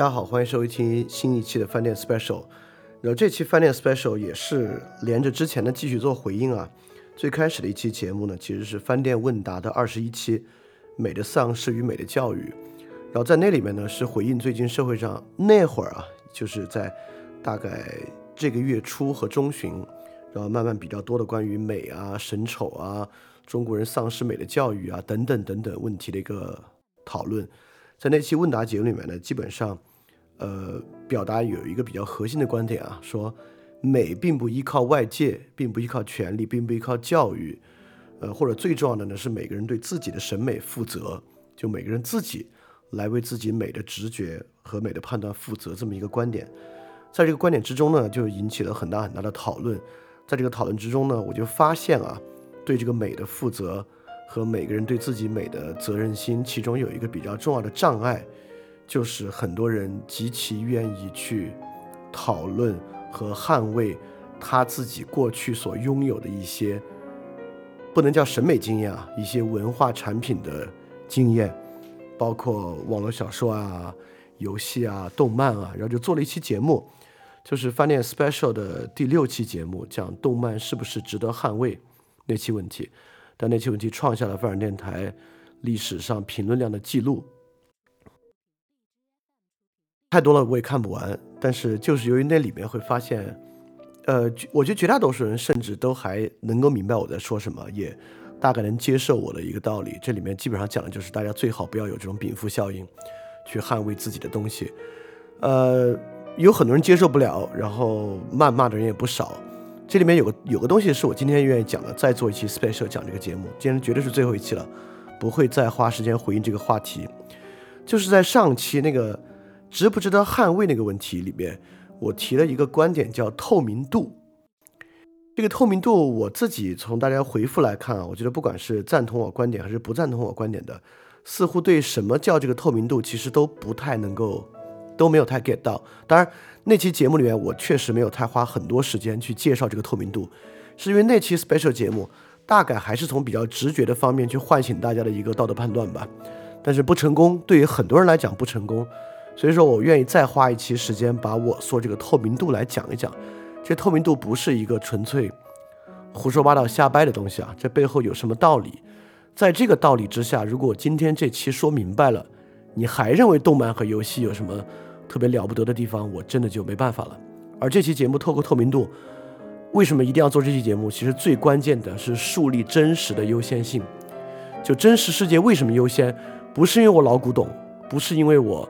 大家好，欢迎收听新一期的饭店 special。然后这期饭店 special 也是连着之前的继续做回应啊。最开始的一期节目呢，其实是饭店问答的二十一期，美的丧失与美的教育。然后在那里面呢，是回应最近社会上那会儿啊，就是在大概这个月初和中旬，然后慢慢比较多的关于美啊、神丑啊、中国人丧失美的教育啊等等等等问题的一个讨论。在那期问答节目里面呢，基本上，呃，表达有一个比较核心的观点啊，说美并不依靠外界，并不依靠权力，并不依靠教育，呃，或者最重要的呢是每个人对自己的审美负责，就每个人自己。来为自己美的直觉和美的判断负责，这么一个观点，在这个观点之中呢，就引起了很大很大的讨论。在这个讨论之中呢，我就发现啊，对这个美的负责和每个人对自己美的责任心，其中有一个比较重要的障碍，就是很多人极其愿意去讨论和捍卫他自己过去所拥有的一些，不能叫审美经验啊，一些文化产品的经验。包括网络小说啊、游戏啊、动漫啊，然后就做了一期节目，就是饭店 special 的第六期节目，讲动漫是不是值得捍卫那期问题。但那期问题创下了范尔电台历史上评论量的记录，太多了我也看不完。但是就是由于那里面会发现，呃，我觉得绝大多数人甚至都还能够明白我在说什么，也。大概能接受我的一个道理，这里面基本上讲的就是大家最好不要有这种禀赋效应，去捍卫自己的东西。呃，有很多人接受不了，然后谩骂的人也不少。这里面有个有个东西是我今天愿意讲的，再做一期 special 讲这个节目，今天绝对是最后一期了，不会再花时间回应这个话题。就是在上期那个值不值得捍卫那个问题里面，我提了一个观点叫透明度。这个透明度，我自己从大家回复来看啊，我觉得不管是赞同我观点还是不赞同我观点的，似乎对什么叫这个透明度，其实都不太能够，都没有太 get 到。当然，那期节目里面我确实没有太花很多时间去介绍这个透明度，是因为那期 special 节目大概还是从比较直觉的方面去唤醒大家的一个道德判断吧。但是不成功，对于很多人来讲不成功，所以说我愿意再花一期时间把我说这个透明度来讲一讲。这透明度不是一个纯粹胡说八道、瞎掰的东西啊！这背后有什么道理？在这个道理之下，如果今天这期说明白了，你还认为动漫和游戏有什么特别了不得的地方，我真的就没办法了。而这期节目透过透明度，为什么一定要做这期节目？其实最关键的是树立真实的优先性。就真实世界为什么优先？不是因为我老古董，不是因为我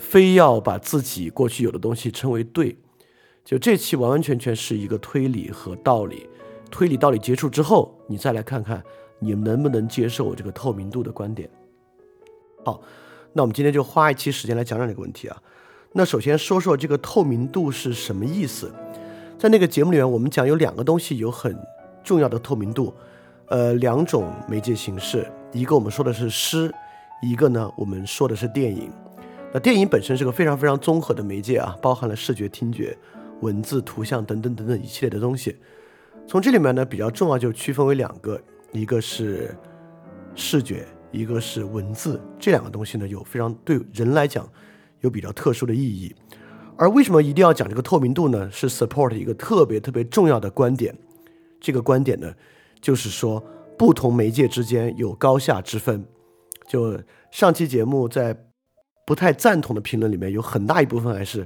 非要把自己过去有的东西称为对。就这期完完全全是一个推理和道理，推理道理结束之后，你再来看看你能不能接受我这个透明度的观点。好，那我们今天就花一期时间来讲讲这个问题啊。那首先说说这个透明度是什么意思？在那个节目里面，我们讲有两个东西有很重要的透明度，呃，两种媒介形式，一个我们说的是诗，一个呢我们说的是电影。那电影本身是个非常非常综合的媒介啊，包含了视觉、听觉。文字、图像等等等等一系列的东西，从这里面呢比较重要就区分为两个，一个是视觉，一个是文字。这两个东西呢有非常对人来讲有比较特殊的意义。而为什么一定要讲这个透明度呢？是 support 一个特别特别重要的观点。这个观点呢就是说不同媒介之间有高下之分。就上期节目在不太赞同的评论里面有很大一部分还是。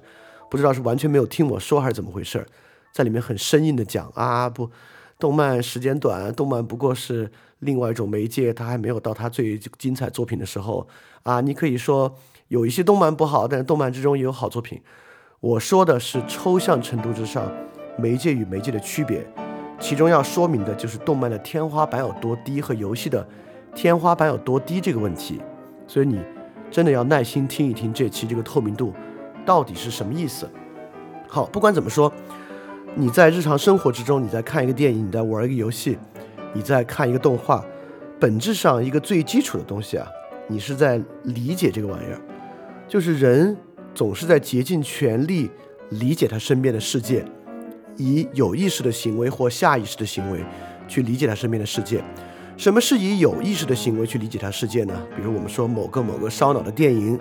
不知道是完全没有听我说还是怎么回事儿，在里面很生硬的讲啊不，动漫时间短，动漫不过是另外一种媒介，它还没有到它最精彩作品的时候啊。你可以说有一些动漫不好，但是动漫之中也有好作品。我说的是抽象程度之上，媒介与媒介的区别，其中要说明的就是动漫的天花板有多低和游戏的天花板有多低这个问题。所以你真的要耐心听一听这期这个透明度。到底是什么意思？好，不管怎么说，你在日常生活之中，你在看一个电影，你在玩一个游戏，你在看一个动画，本质上一个最基础的东西啊，你是在理解这个玩意儿。就是人总是在竭尽全力理解他身边的世界，以有意识的行为或下意识的行为去理解他身边的世界。什么是以有意识的行为去理解它世界呢？比如我们说某个某个烧脑的电影。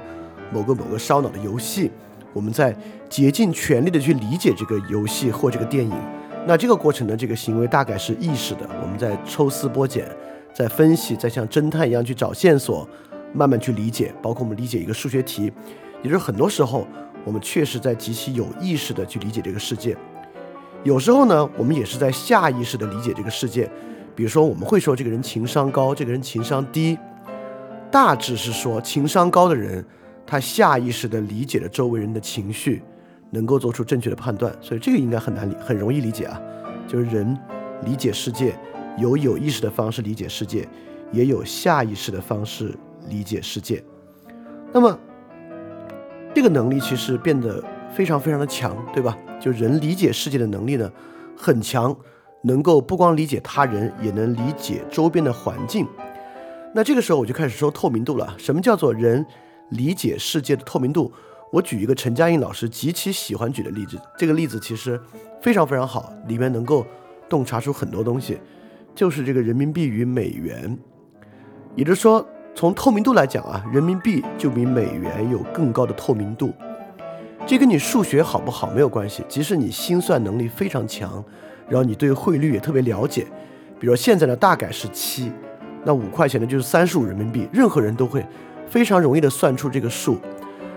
某个某个烧脑的游戏，我们在竭尽全力的去理解这个游戏或这个电影。那这个过程呢，这个行为大概是意识的，我们在抽丝剥茧，在分析，在像侦探一样去找线索，慢慢去理解。包括我们理解一个数学题，也就是很多时候我们确实在极其有意识的去理解这个世界。有时候呢，我们也是在下意识的理解这个世界。比如说，我们会说这个人情商高，这个人情商低，大致是说情商高的人，他下意识的理解了周围人的情绪。能够做出正确的判断，所以这个应该很难理，很容易理解啊。就是人理解世界，有有意识的方式理解世界，也有下意识的方式理解世界。那么，这个能力其实变得非常非常的强，对吧？就人理解世界的能力呢，很强，能够不光理解他人，也能理解周边的环境。那这个时候我就开始说透明度了。什么叫做人理解世界的透明度？我举一个陈嘉映老师极其喜欢举的例子，这个例子其实非常非常好，里面能够洞察出很多东西，就是这个人民币与美元。也就是说，从透明度来讲啊，人民币就比美元有更高的透明度。这跟你数学好不好没有关系，即使你心算能力非常强，然后你对汇率也特别了解，比如说现在呢大概是七，那五块钱呢就是三十五人民币，任何人都会非常容易的算出这个数。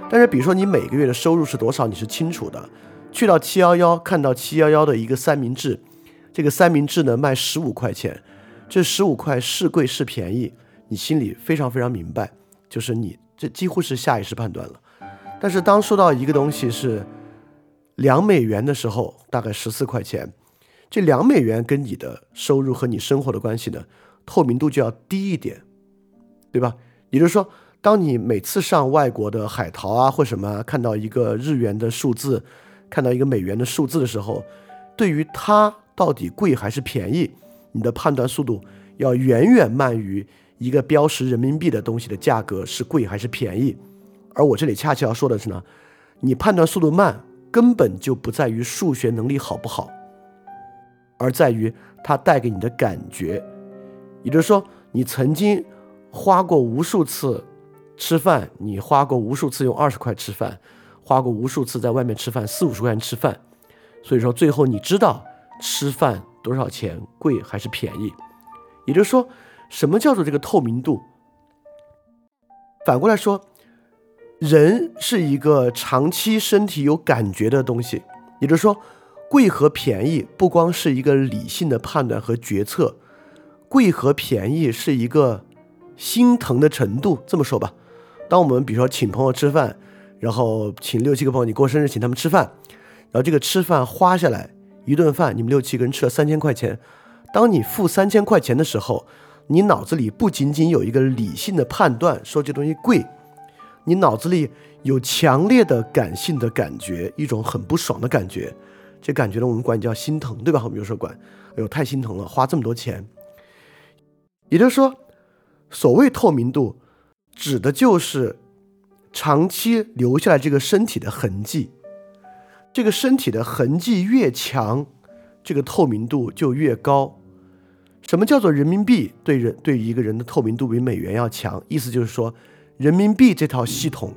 但是，比如说你每个月的收入是多少，你是清楚的。去到七幺幺，看到七幺幺的一个三明治，这个三明治呢卖十五块钱，这十五块是贵是便宜，你心里非常非常明白，就是你这几乎是下意识判断了。但是当说到一个东西是两美元的时候，大概十四块钱，这两美元跟你的收入和你生活的关系呢，透明度就要低一点，对吧？也就是说。当你每次上外国的海淘啊或什么，看到一个日元的数字，看到一个美元的数字的时候，对于它到底贵还是便宜，你的判断速度要远远慢于一个标识人民币的东西的价格是贵还是便宜。而我这里恰恰要说的是呢，你判断速度慢，根本就不在于数学能力好不好，而在于它带给你的感觉。也就是说，你曾经花过无数次。吃饭，你花过无数次用二十块吃饭，花过无数次在外面吃饭，四五十块钱吃饭，所以说最后你知道吃饭多少钱，贵还是便宜？也就是说，什么叫做这个透明度？反过来说，人是一个长期身体有感觉的东西，也就是说，贵和便宜不光是一个理性的判断和决策，贵和便宜是一个心疼的程度。这么说吧。当我们比如说请朋友吃饭，然后请六七个朋友，你过生日请他们吃饭，然后这个吃饭花下来一顿饭，你们六七个人吃了三千块钱。当你付三千块钱的时候，你脑子里不仅仅有一个理性的判断，说这东西贵，你脑子里有强烈的感性的感觉，一种很不爽的感觉。这感觉呢，我们管叫心疼，对吧？我们有时候管，哎呦，太心疼了，花这么多钱。也就是说，所谓透明度。指的就是长期留下来这个身体的痕迹，这个身体的痕迹越强，这个透明度就越高。什么叫做人民币对人对一个人的透明度比美元要强？意思就是说，人民币这套系统，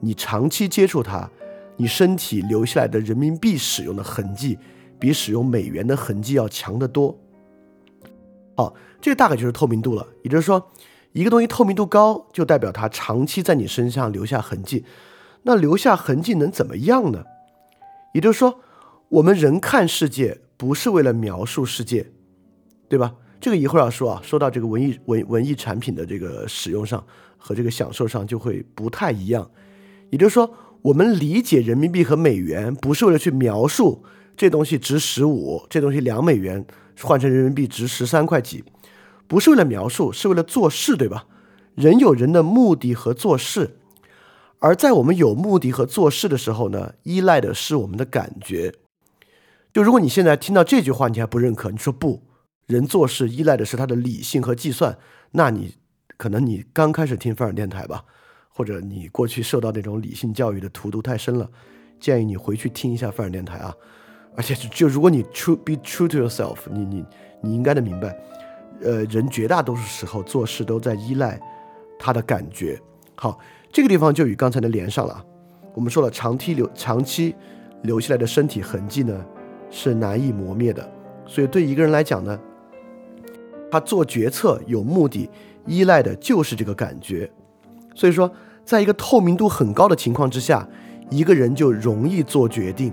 你长期接触它，你身体留下来的人民币使用的痕迹，比使用美元的痕迹要强得多。好，这个大概就是透明度了，也就是说。一个东西透明度高，就代表它长期在你身上留下痕迹。那留下痕迹能怎么样呢？也就是说，我们人看世界不是为了描述世界，对吧？这个一会儿要说啊，说到这个文艺文文艺产品的这个使用上和这个享受上就会不太一样。也就是说，我们理解人民币和美元不是为了去描述这东西值十五，这东西两美元换成人民币值十三块几。不是为了描述，是为了做事，对吧？人有人的目的和做事，而在我们有目的和做事的时候呢，依赖的是我们的感觉。就如果你现在听到这句话，你还不认可，你说不，人做事依赖的是他的理性和计算，那你可能你刚开始听范儿电台吧，或者你过去受到那种理性教育的荼毒太深了，建议你回去听一下范儿电台啊。而且就如果你 true be true to yourself，你你你应该能明白。呃，人绝大多数时候做事都在依赖他的感觉。好，这个地方就与刚才的连上了啊。我们说了，长期留长期留下来的身体痕迹呢，是难以磨灭的。所以对一个人来讲呢，他做决策有目的，依赖的就是这个感觉。所以说，在一个透明度很高的情况之下，一个人就容易做决定，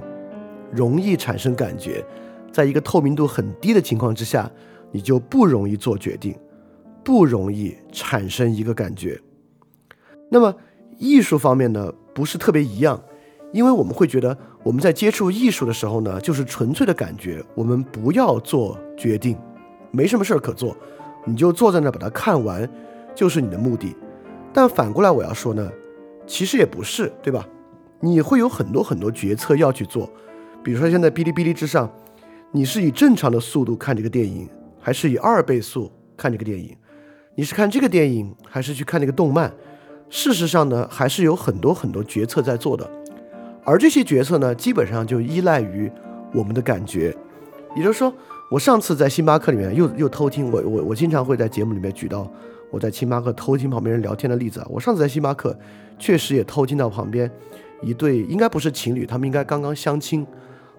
容易产生感觉；在一个透明度很低的情况之下，你就不容易做决定，不容易产生一个感觉。那么艺术方面呢，不是特别一样，因为我们会觉得我们在接触艺术的时候呢，就是纯粹的感觉，我们不要做决定，没什么事儿可做，你就坐在那把它看完，就是你的目的。但反过来我要说呢，其实也不是，对吧？你会有很多很多决策要去做，比如说现在哔哩哔哩之上，你是以正常的速度看这个电影，还是以二倍速看这个电影？你是看这个电影，还是去看那个动漫？事实上呢，还是有很多很多决策在做的，而这些决策呢，基本上就依赖于我们的感觉。也就是说，我上次在星巴克里面又又偷听，我我我经常会在节目里面举到我在星巴克偷听旁边人聊天的例子啊。我上次在星巴克确实也偷听到旁边一对应该不是情侣，他们应该刚刚相亲，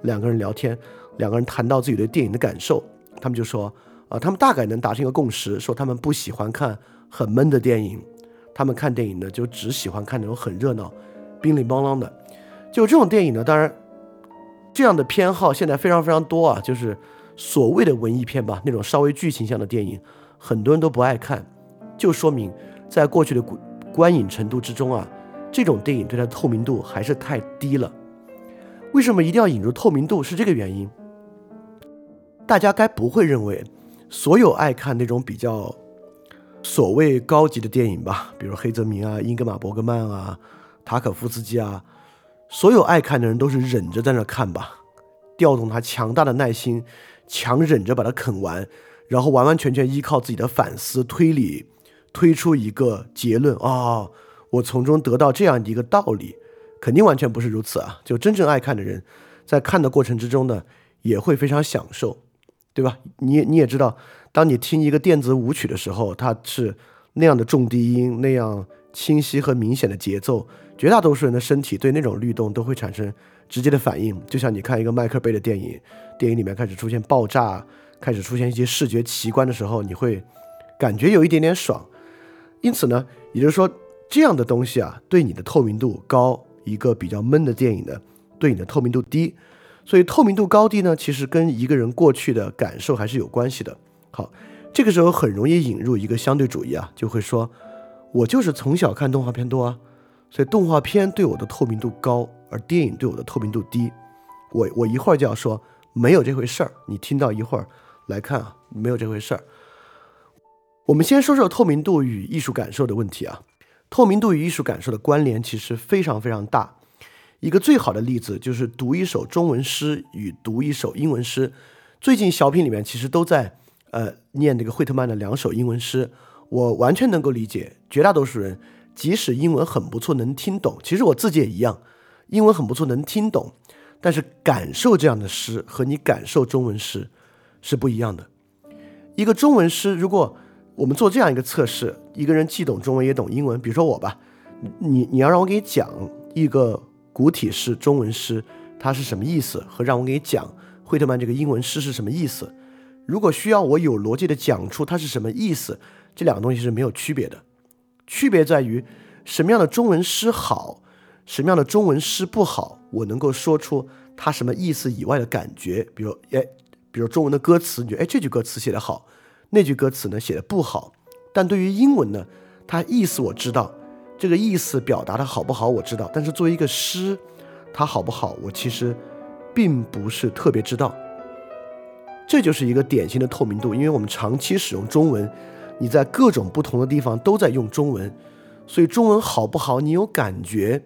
两个人聊天，两个人谈到自己对电影的感受，他们就说啊，他们大概能达成一个共识，说他们不喜欢看很闷的电影。他们看电影呢，就只喜欢看那种很热闹、乒铃乓啷的。就这种电影呢，当然，这样的偏好现在非常非常多啊。就是所谓的文艺片吧，那种稍微剧情向的电影，很多人都不爱看，就说明在过去的观影程度之中啊，这种电影对它的透明度还是太低了。为什么一定要引入透明度？是这个原因。大家该不会认为所有爱看那种比较。所谓高级的电影吧，比如黑泽明啊、英格玛·伯格曼啊、塔可夫斯基啊，所有爱看的人都是忍着在那看吧，调动他强大的耐心，强忍着把它啃完，然后完完全全依靠自己的反思推理，推出一个结论啊，我从中得到这样的一个道理，肯定完全不是如此啊！就真正爱看的人，在看的过程之中呢，也会非常享受，对吧？你你也知道。当你听一个电子舞曲的时候，它是那样的重低音，那样清晰和明显的节奏，绝大多数人的身体对那种律动都会产生直接的反应。就像你看一个迈克贝的电影，电影里面开始出现爆炸，开始出现一些视觉奇观的时候，你会感觉有一点点爽。因此呢，也就是说，这样的东西啊，对你的透明度高；一个比较闷的电影呢，对你的透明度低。所以透明度高低呢，其实跟一个人过去的感受还是有关系的。好，这个时候很容易引入一个相对主义啊，就会说，我就是从小看动画片多啊，所以动画片对我的透明度高，而电影对我的透明度低。我我一会儿就要说没有这回事儿，你听到一会儿来看啊，没有这回事儿。我们先说说透明度与艺术感受的问题啊，透明度与艺术感受的关联其实非常非常大。一个最好的例子就是读一首中文诗与读一首英文诗，最近小品里面其实都在。呃，念这个惠特曼的两首英文诗，我完全能够理解。绝大多数人即使英文很不错，能听懂，其实我自己也一样，英文很不错，能听懂，但是感受这样的诗和你感受中文诗是不一样的。一个中文诗，如果我们做这样一个测试，一个人既懂中文也懂英文，比如说我吧，你你要让我给你讲一个古体诗中文诗它是什么意思，和让我给你讲惠特曼这个英文诗是什么意思。如果需要我有逻辑的讲出它是什么意思，这两个东西是没有区别的。区别在于什么样的中文诗好，什么样的中文诗不好，我能够说出它什么意思以外的感觉。比如，哎，比如中文的歌词，你觉得哎这句歌词写得好，那句歌词呢写的不好。但对于英文呢，它意思我知道，这个意思表达的好不好我知道，但是作为一个诗，它好不好，我其实并不是特别知道。这就是一个典型的透明度，因为我们长期使用中文，你在各种不同的地方都在用中文，所以中文好不好你有感觉。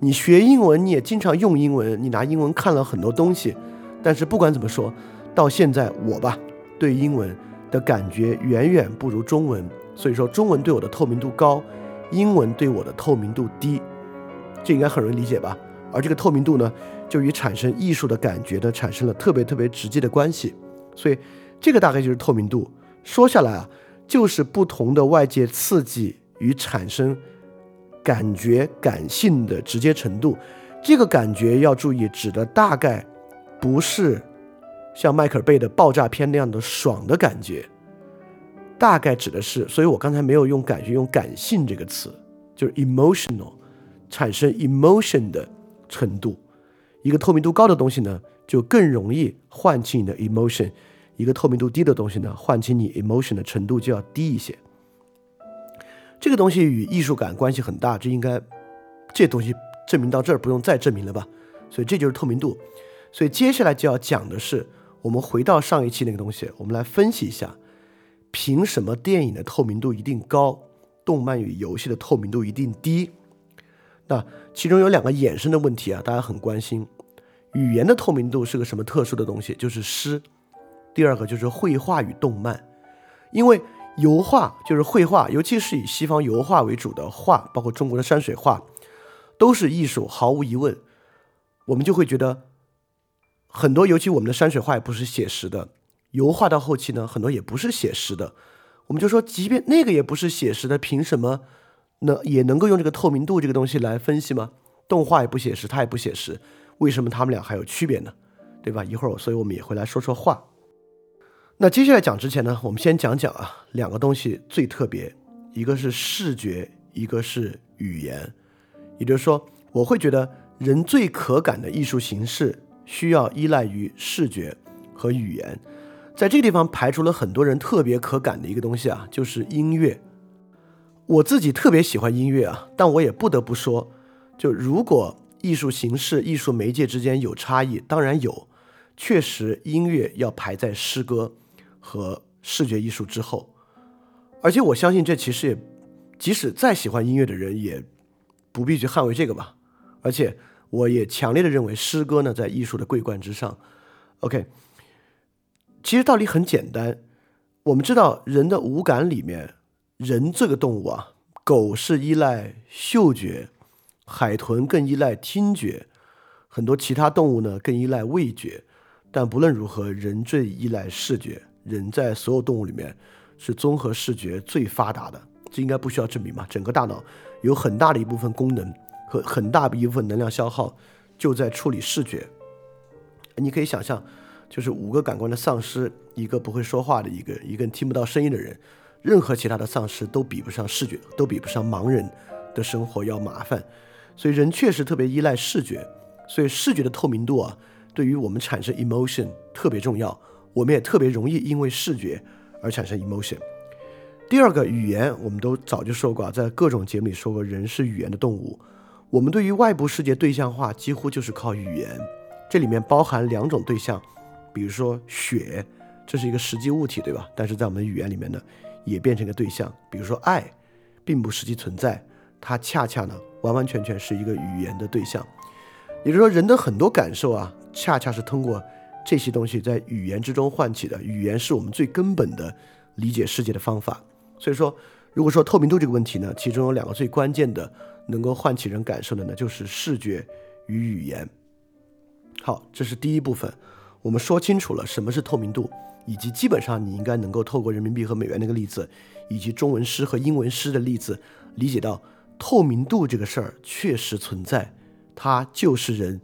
你学英文你也经常用英文，你拿英文看了很多东西，但是不管怎么说，到现在我吧对英文的感觉远远不如中文，所以说中文对我的透明度高，英文对我的透明度低，这应该很容易理解吧？而这个透明度呢？就与产生艺术的感觉呢，产生了特别特别直接的关系，所以这个大概就是透明度。说下来啊，就是不同的外界刺激与产生感觉感性的直接程度。这个感觉要注意，指的大概不是像迈克尔贝的爆炸片那样的爽的感觉，大概指的是，所以我刚才没有用感觉，用感性这个词，就是 emotional，产生 emotion 的程度。一个透明度高的东西呢，就更容易唤起你的 emotion；一个透明度低的东西呢，唤起你 emotion 的程度就要低一些。这个东西与艺术感关系很大，这应该这东西。证明到这儿不用再证明了吧？所以这就是透明度。所以接下来就要讲的是，我们回到上一期那个东西，我们来分析一下，凭什么电影的透明度一定高，动漫与游戏的透明度一定低？那其中有两个衍生的问题啊，大家很关心。语言的透明度是个什么特殊的东西？就是诗。第二个就是绘画与动漫，因为油画就是绘画，尤其是以西方油画为主的画，包括中国的山水画。都是艺术，毫无疑问，我们就会觉得很多，尤其我们的山水画也不是写实的，油画到后期呢，很多也不是写实的。我们就说，即便那个也不是写实的，凭什么呢？也能够用这个透明度这个东西来分析吗？动画也不写实，它也不写实，为什么他们俩还有区别呢？对吧？一会儿，所以我们也会来说说画。那接下来讲之前呢，我们先讲讲啊，两个东西最特别，一个是视觉，一个是语言。也就是说，我会觉得人最可感的艺术形式需要依赖于视觉和语言。在这个地方排除了很多人特别可感的一个东西啊，就是音乐。我自己特别喜欢音乐啊，但我也不得不说，就如果艺术形式、艺术媒介之间有差异，当然有，确实音乐要排在诗歌和视觉艺术之后。而且我相信，这其实也，即使再喜欢音乐的人也。不必去捍卫这个吧，而且我也强烈的认为诗歌呢在艺术的桂冠之上。OK，其实道理很简单，我们知道人的五感里面，人这个动物啊，狗是依赖嗅觉，海豚更依赖听觉，很多其他动物呢更依赖味觉，但不论如何，人最依赖视觉，人在所有动物里面是综合视觉最发达的，这应该不需要证明吧？整个大脑。有很大的一部分功能和很大一部分能量消耗，就在处理视觉。你可以想象，就是五个感官的丧失，一个不会说话的一个，一个听不到声音的人，任何其他的丧失都比不上视觉，都比不上盲人的生活要麻烦。所以人确实特别依赖视觉，所以视觉的透明度啊，对于我们产生 emotion 特别重要。我们也特别容易因为视觉而产生 emotion。第二个语言，我们都早就说过，在各种节目里说过，人是语言的动物。我们对于外部世界对象化，几乎就是靠语言。这里面包含两种对象，比如说雪，这是一个实际物体，对吧？但是在我们语言里面呢，也变成一个对象。比如说爱，并不实际存在，它恰恰呢，完完全全是一个语言的对象。也就是说，人的很多感受啊，恰恰是通过这些东西在语言之中唤起的。语言是我们最根本的理解世界的方法。所以说，如果说透明度这个问题呢，其中有两个最关键的能够唤起人感受的呢，就是视觉与语言。好，这是第一部分，我们说清楚了什么是透明度，以及基本上你应该能够透过人民币和美元那个例子，以及中文诗和英文诗的例子，理解到透明度这个事儿确实存在，它就是人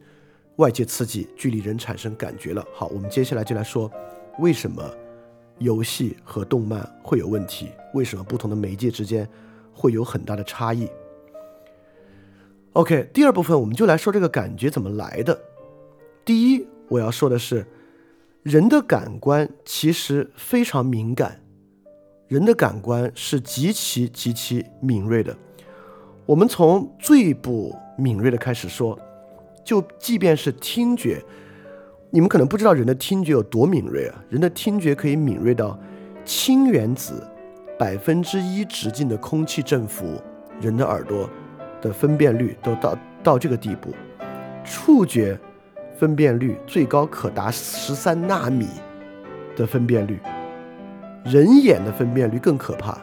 外界刺激距离人产生感觉了。好，我们接下来就来说为什么。游戏和动漫会有问题？为什么不同的媒介之间会有很大的差异？OK，第二部分我们就来说这个感觉怎么来的。第一，我要说的是，人的感官其实非常敏感，人的感官是极其极其敏锐的。我们从最不敏锐的开始说，就即便是听觉。你们可能不知道人的听觉有多敏锐啊！人的听觉可以敏锐到氢原子百分之一直径的空气振幅，人的耳朵的分辨率都到到这个地步。触觉分辨率最高可达十三纳米的分辨率，人眼的分辨率更可怕，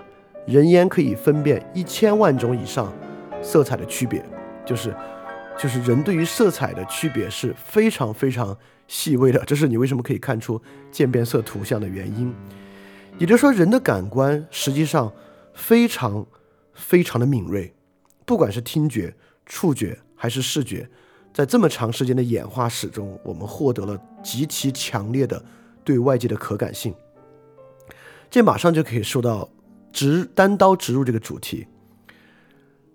人眼可以分辨一千万种以上色彩的区别，就是就是人对于色彩的区别是非常非常。细微的，这是你为什么可以看出渐变色图像的原因。也就是说，人的感官实际上非常非常的敏锐，不管是听觉、触觉还是视觉，在这么长时间的演化史中，我们获得了极其强烈的对外界的可感性。这马上就可以说到直单刀直入这个主题。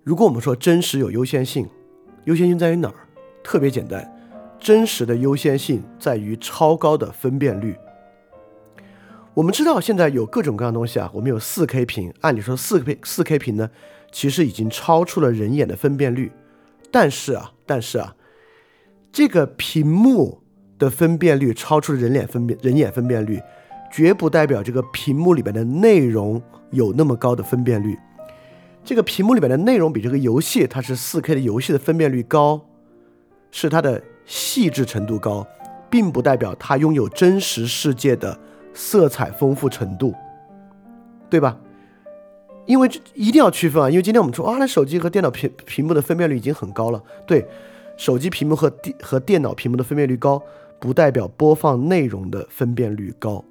如果我们说真实有优先性，优先性在于哪儿？特别简单，真实的优先性在于超高的分辨率。我们知道现在有各种各样东西啊，我们有四 K 屏，按理说四 K 四 K 屏呢，其实已经超出了人眼的分辨率。但是啊，但是啊，这个屏幕的分辨率超出了人脸分辨人眼分辨率，绝不代表这个屏幕里边的内容有那么高的分辨率。这个屏幕里边的内容比这个游戏，它是四 K 的游戏的分辨率高，是它的细致程度高，并不代表它拥有真实世界的。色彩丰富程度，对吧？因为这一定要区分啊！因为今天我们说啊，那手机和电脑屏屏幕的分辨率已经很高了。对，手机屏幕和电和电脑屏幕的分辨率高，不代表播放内容的分辨率高。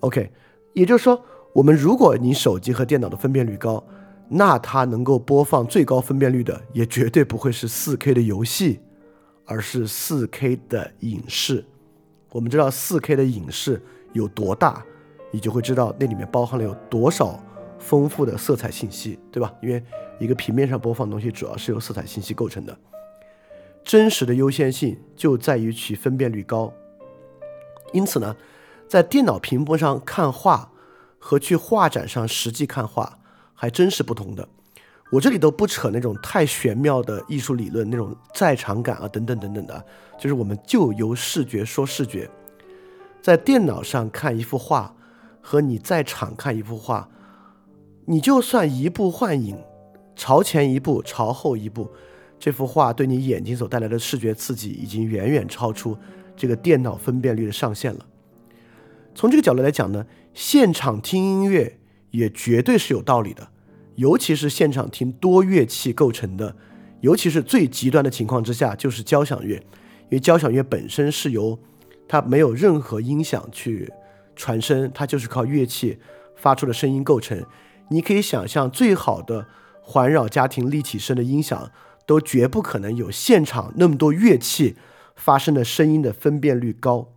OK，也就是说，我们如果你手机和电脑的分辨率高，那它能够播放最高分辨率的，也绝对不会是 4K 的游戏，而是 4K 的影视。我们知道四 K 的影视有多大，你就会知道那里面包含了有多少丰富的色彩信息，对吧？因为一个平面上播放的东西主要是由色彩信息构成的。真实的优先性就在于其分辨率高。因此呢，在电脑屏幕上看画和去画展上实际看画还真是不同的。我这里都不扯那种太玄妙的艺术理论，那种在场感啊，等等等等的，就是我们就由视觉说视觉。在电脑上看一幅画，和你在场看一幅画，你就算一步换影，朝前一步，朝后一步，这幅画对你眼睛所带来的视觉刺激，已经远远超出这个电脑分辨率的上限了。从这个角度来讲呢，现场听音乐也绝对是有道理的。尤其是现场听多乐器构成的，尤其是最极端的情况之下，就是交响乐，因为交响乐本身是由它没有任何音响去传声，它就是靠乐器发出的声音构成。你可以想象，最好的环绕家庭立体声的音响，都绝不可能有现场那么多乐器发生的声音的分辨率高。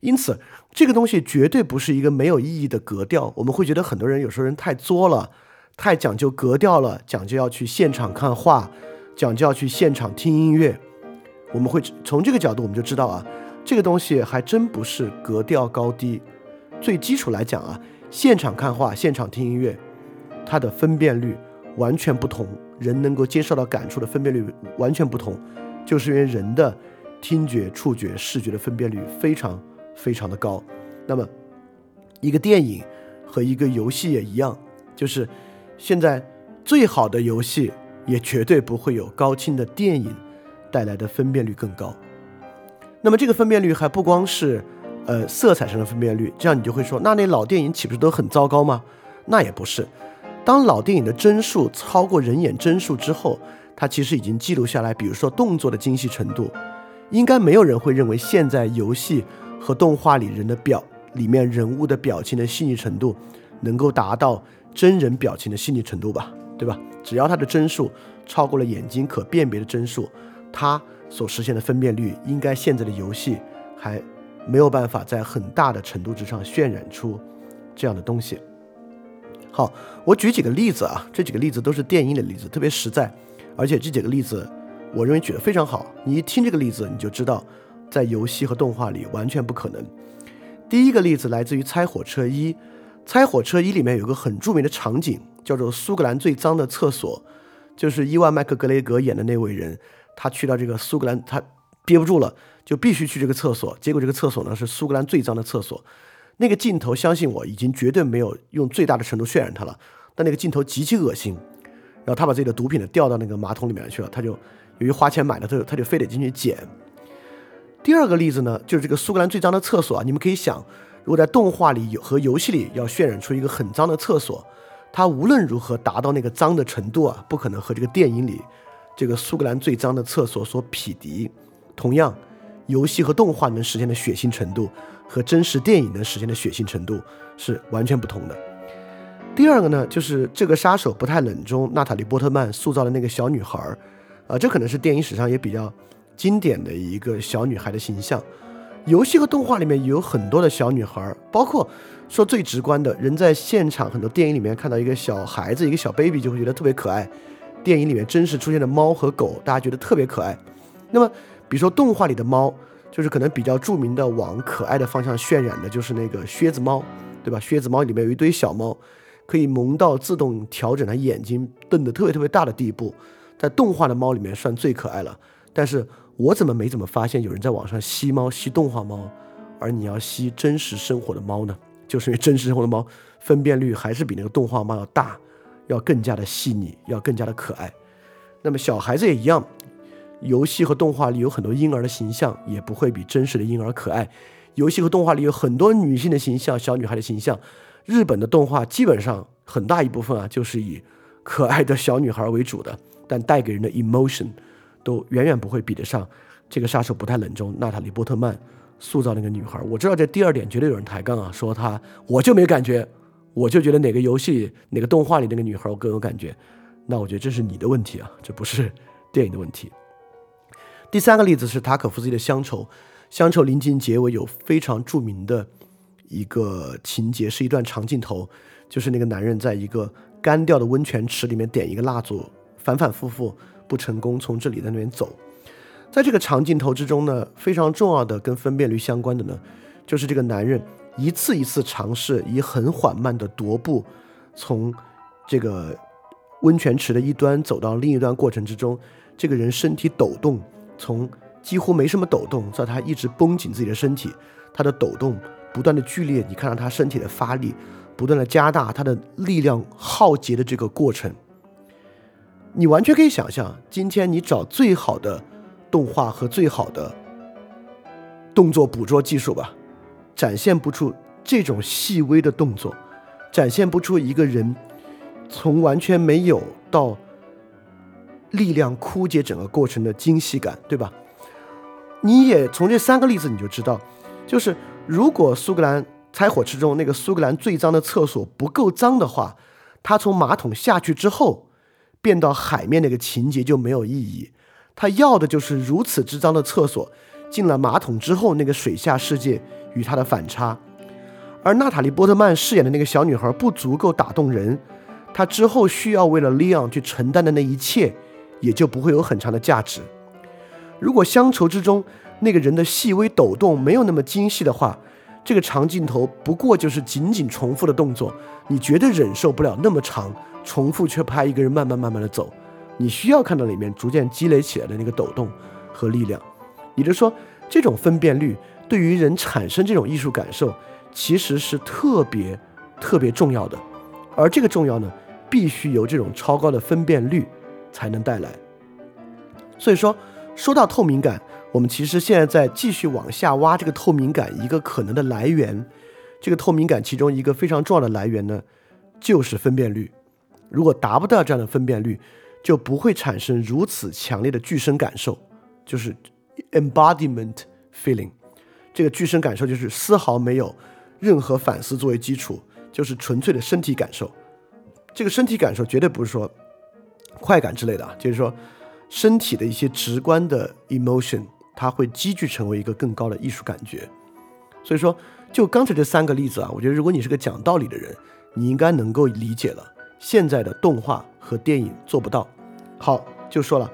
因此，这个东西绝对不是一个没有意义的格调。我们会觉得很多人有时候人太作了。太讲究格调了，讲究要去现场看画，讲究要去现场听音乐。我们会从这个角度，我们就知道啊，这个东西还真不是格调高低。最基础来讲啊，现场看画、现场听音乐，它的分辨率完全不同，人能够接受到感触的分辨率完全不同，就是因为人的听觉、触觉、视觉的分辨率非常非常的高。那么，一个电影和一个游戏也一样，就是。现在最好的游戏也绝对不会有高清的电影带来的分辨率更高。那么这个分辨率还不光是呃色彩上的分辨率，这样你就会说，那那老电影岂不是都很糟糕吗？那也不是。当老电影的帧数超过人眼帧数之后，它其实已经记录下来，比如说动作的精细程度，应该没有人会认为现在游戏和动画里人的表里面人物的表情的细腻程度能够达到。真人表情的细腻程度吧，对吧？只要它的帧数超过了眼睛可辨别的帧数，它所实现的分辨率，应该现在的游戏还没有办法在很大的程度之上渲染出这样的东西。好，我举几个例子啊，这几个例子都是电影的例子，特别实在，而且这几个例子我认为举得非常好。你一听这个例子，你就知道在游戏和动画里完全不可能。第一个例子来自于《猜火车一》。《猜火车一》里面有个很著名的场景，叫做苏格兰最脏的厕所，就是伊万麦克格雷格演的那位人，他去到这个苏格兰，他憋不住了，就必须去这个厕所。结果这个厕所呢是苏格兰最脏的厕所。那个镜头，相信我，已经绝对没有用最大的程度渲染它了，但那个镜头极其恶心。然后他把自己的毒品呢掉到那个马桶里面去了，他就由于花钱买的，他就他就非得进去捡。第二个例子呢，就是这个苏格兰最脏的厕所啊，你们可以想。如果在动画里和游戏里要渲染出一个很脏的厕所，它无论如何达到那个脏的程度啊，不可能和这个电影里这个苏格兰最脏的厕所所匹敌。同样，游戏和动画能实现的血腥程度和真实电影能实现的血腥程度是完全不同的。第二个呢，就是这个杀手不太冷中，娜塔莉波特曼塑造的那个小女孩儿，啊，这可能是电影史上也比较经典的一个小女孩的形象。游戏和动画里面有很多的小女孩儿，包括说最直观的人在现场很多电影里面看到一个小孩子，一个小 baby 就会觉得特别可爱。电影里面真实出现的猫和狗，大家觉得特别可爱。那么，比如说动画里的猫，就是可能比较著名的往可爱的方向渲染的，就是那个靴子猫，对吧？靴子猫里面有一堆小猫，可以萌到自动调整它眼睛瞪得特别特别大的地步，在动画的猫里面算最可爱了。但是我怎么没怎么发现有人在网上吸猫吸动画猫，而你要吸真实生活的猫呢？就是因为真实生活的猫分辨率还是比那个动画猫要大。要更加的细腻，要更加的可爱。那么小孩子也一样，游戏和动画里有很多婴儿的形象，也不会比真实的婴儿可爱。游戏和动画里有很多女性的形象，小女孩的形象。日本的动画基本上很大一部分啊，就是以可爱的小女孩为主的，但带给人的 emotion 都远远不会比得上这个杀手不太冷中娜塔莉波特曼塑造那个女孩。我知道这第二点绝对有人抬杠啊，说她我就没感觉。我就觉得哪个游戏、哪个动画里那个女孩我更有感觉，那我觉得这是你的问题啊，这不是电影的问题。第三个例子是塔可夫斯基的《乡愁》，《乡愁》临近结尾有非常著名的一个情节，是一段长镜头，就是那个男人在一个干掉的温泉池里面点一个蜡烛，反反复复不成功，从这里在那边走。在这个长镜头之中呢，非常重要的跟分辨率相关的呢，就是这个男人。一次一次尝试以很缓慢的踱步，从这个温泉池的一端走到另一端过程之中，这个人身体抖动，从几乎没什么抖动，到他一直绷紧自己的身体，他的抖动不断的剧烈，你看到他身体的发力不断的加大，他的力量耗竭的这个过程，你完全可以想象，今天你找最好的动画和最好的动作捕捉技术吧。展现不出这种细微的动作，展现不出一个人从完全没有到力量枯竭整个过程的精细感，对吧？你也从这三个例子你就知道，就是如果苏格兰猜火之中那个苏格兰最脏的厕所不够脏的话，他从马桶下去之后变到海面那个情节就没有意义。他要的就是如此之脏的厕所，进了马桶之后那个水下世界。与他的反差，而娜塔莉波特曼饰演的那个小女孩不足够打动人，她之后需要为了利昂去承担的那一切，也就不会有很长的价值。如果乡愁之中那个人的细微抖动没有那么精细的话，这个长镜头不过就是仅仅重复的动作，你绝对忍受不了那么长，重复却拍一个人慢慢慢慢的走。你需要看到里面逐渐积累起来的那个抖动和力量。也就是说，这种分辨率。对于人产生这种艺术感受，其实是特别特别重要的，而这个重要呢，必须由这种超高的分辨率才能带来。所以说，说到透明感，我们其实现在在继续往下挖这个透明感一个可能的来源。这个透明感其中一个非常重要的来源呢，就是分辨率。如果达不到这样的分辨率，就不会产生如此强烈的具身感受，就是 embodiment feeling。这个具身感受就是丝毫没有任何反思作为基础，就是纯粹的身体感受。这个身体感受绝对不是说快感之类的啊，就是说身体的一些直观的 emotion，它会积聚成为一个更高的艺术感觉。所以说，就刚才这三个例子啊，我觉得如果你是个讲道理的人，你应该能够理解了。现在的动画和电影做不到。好，就说了。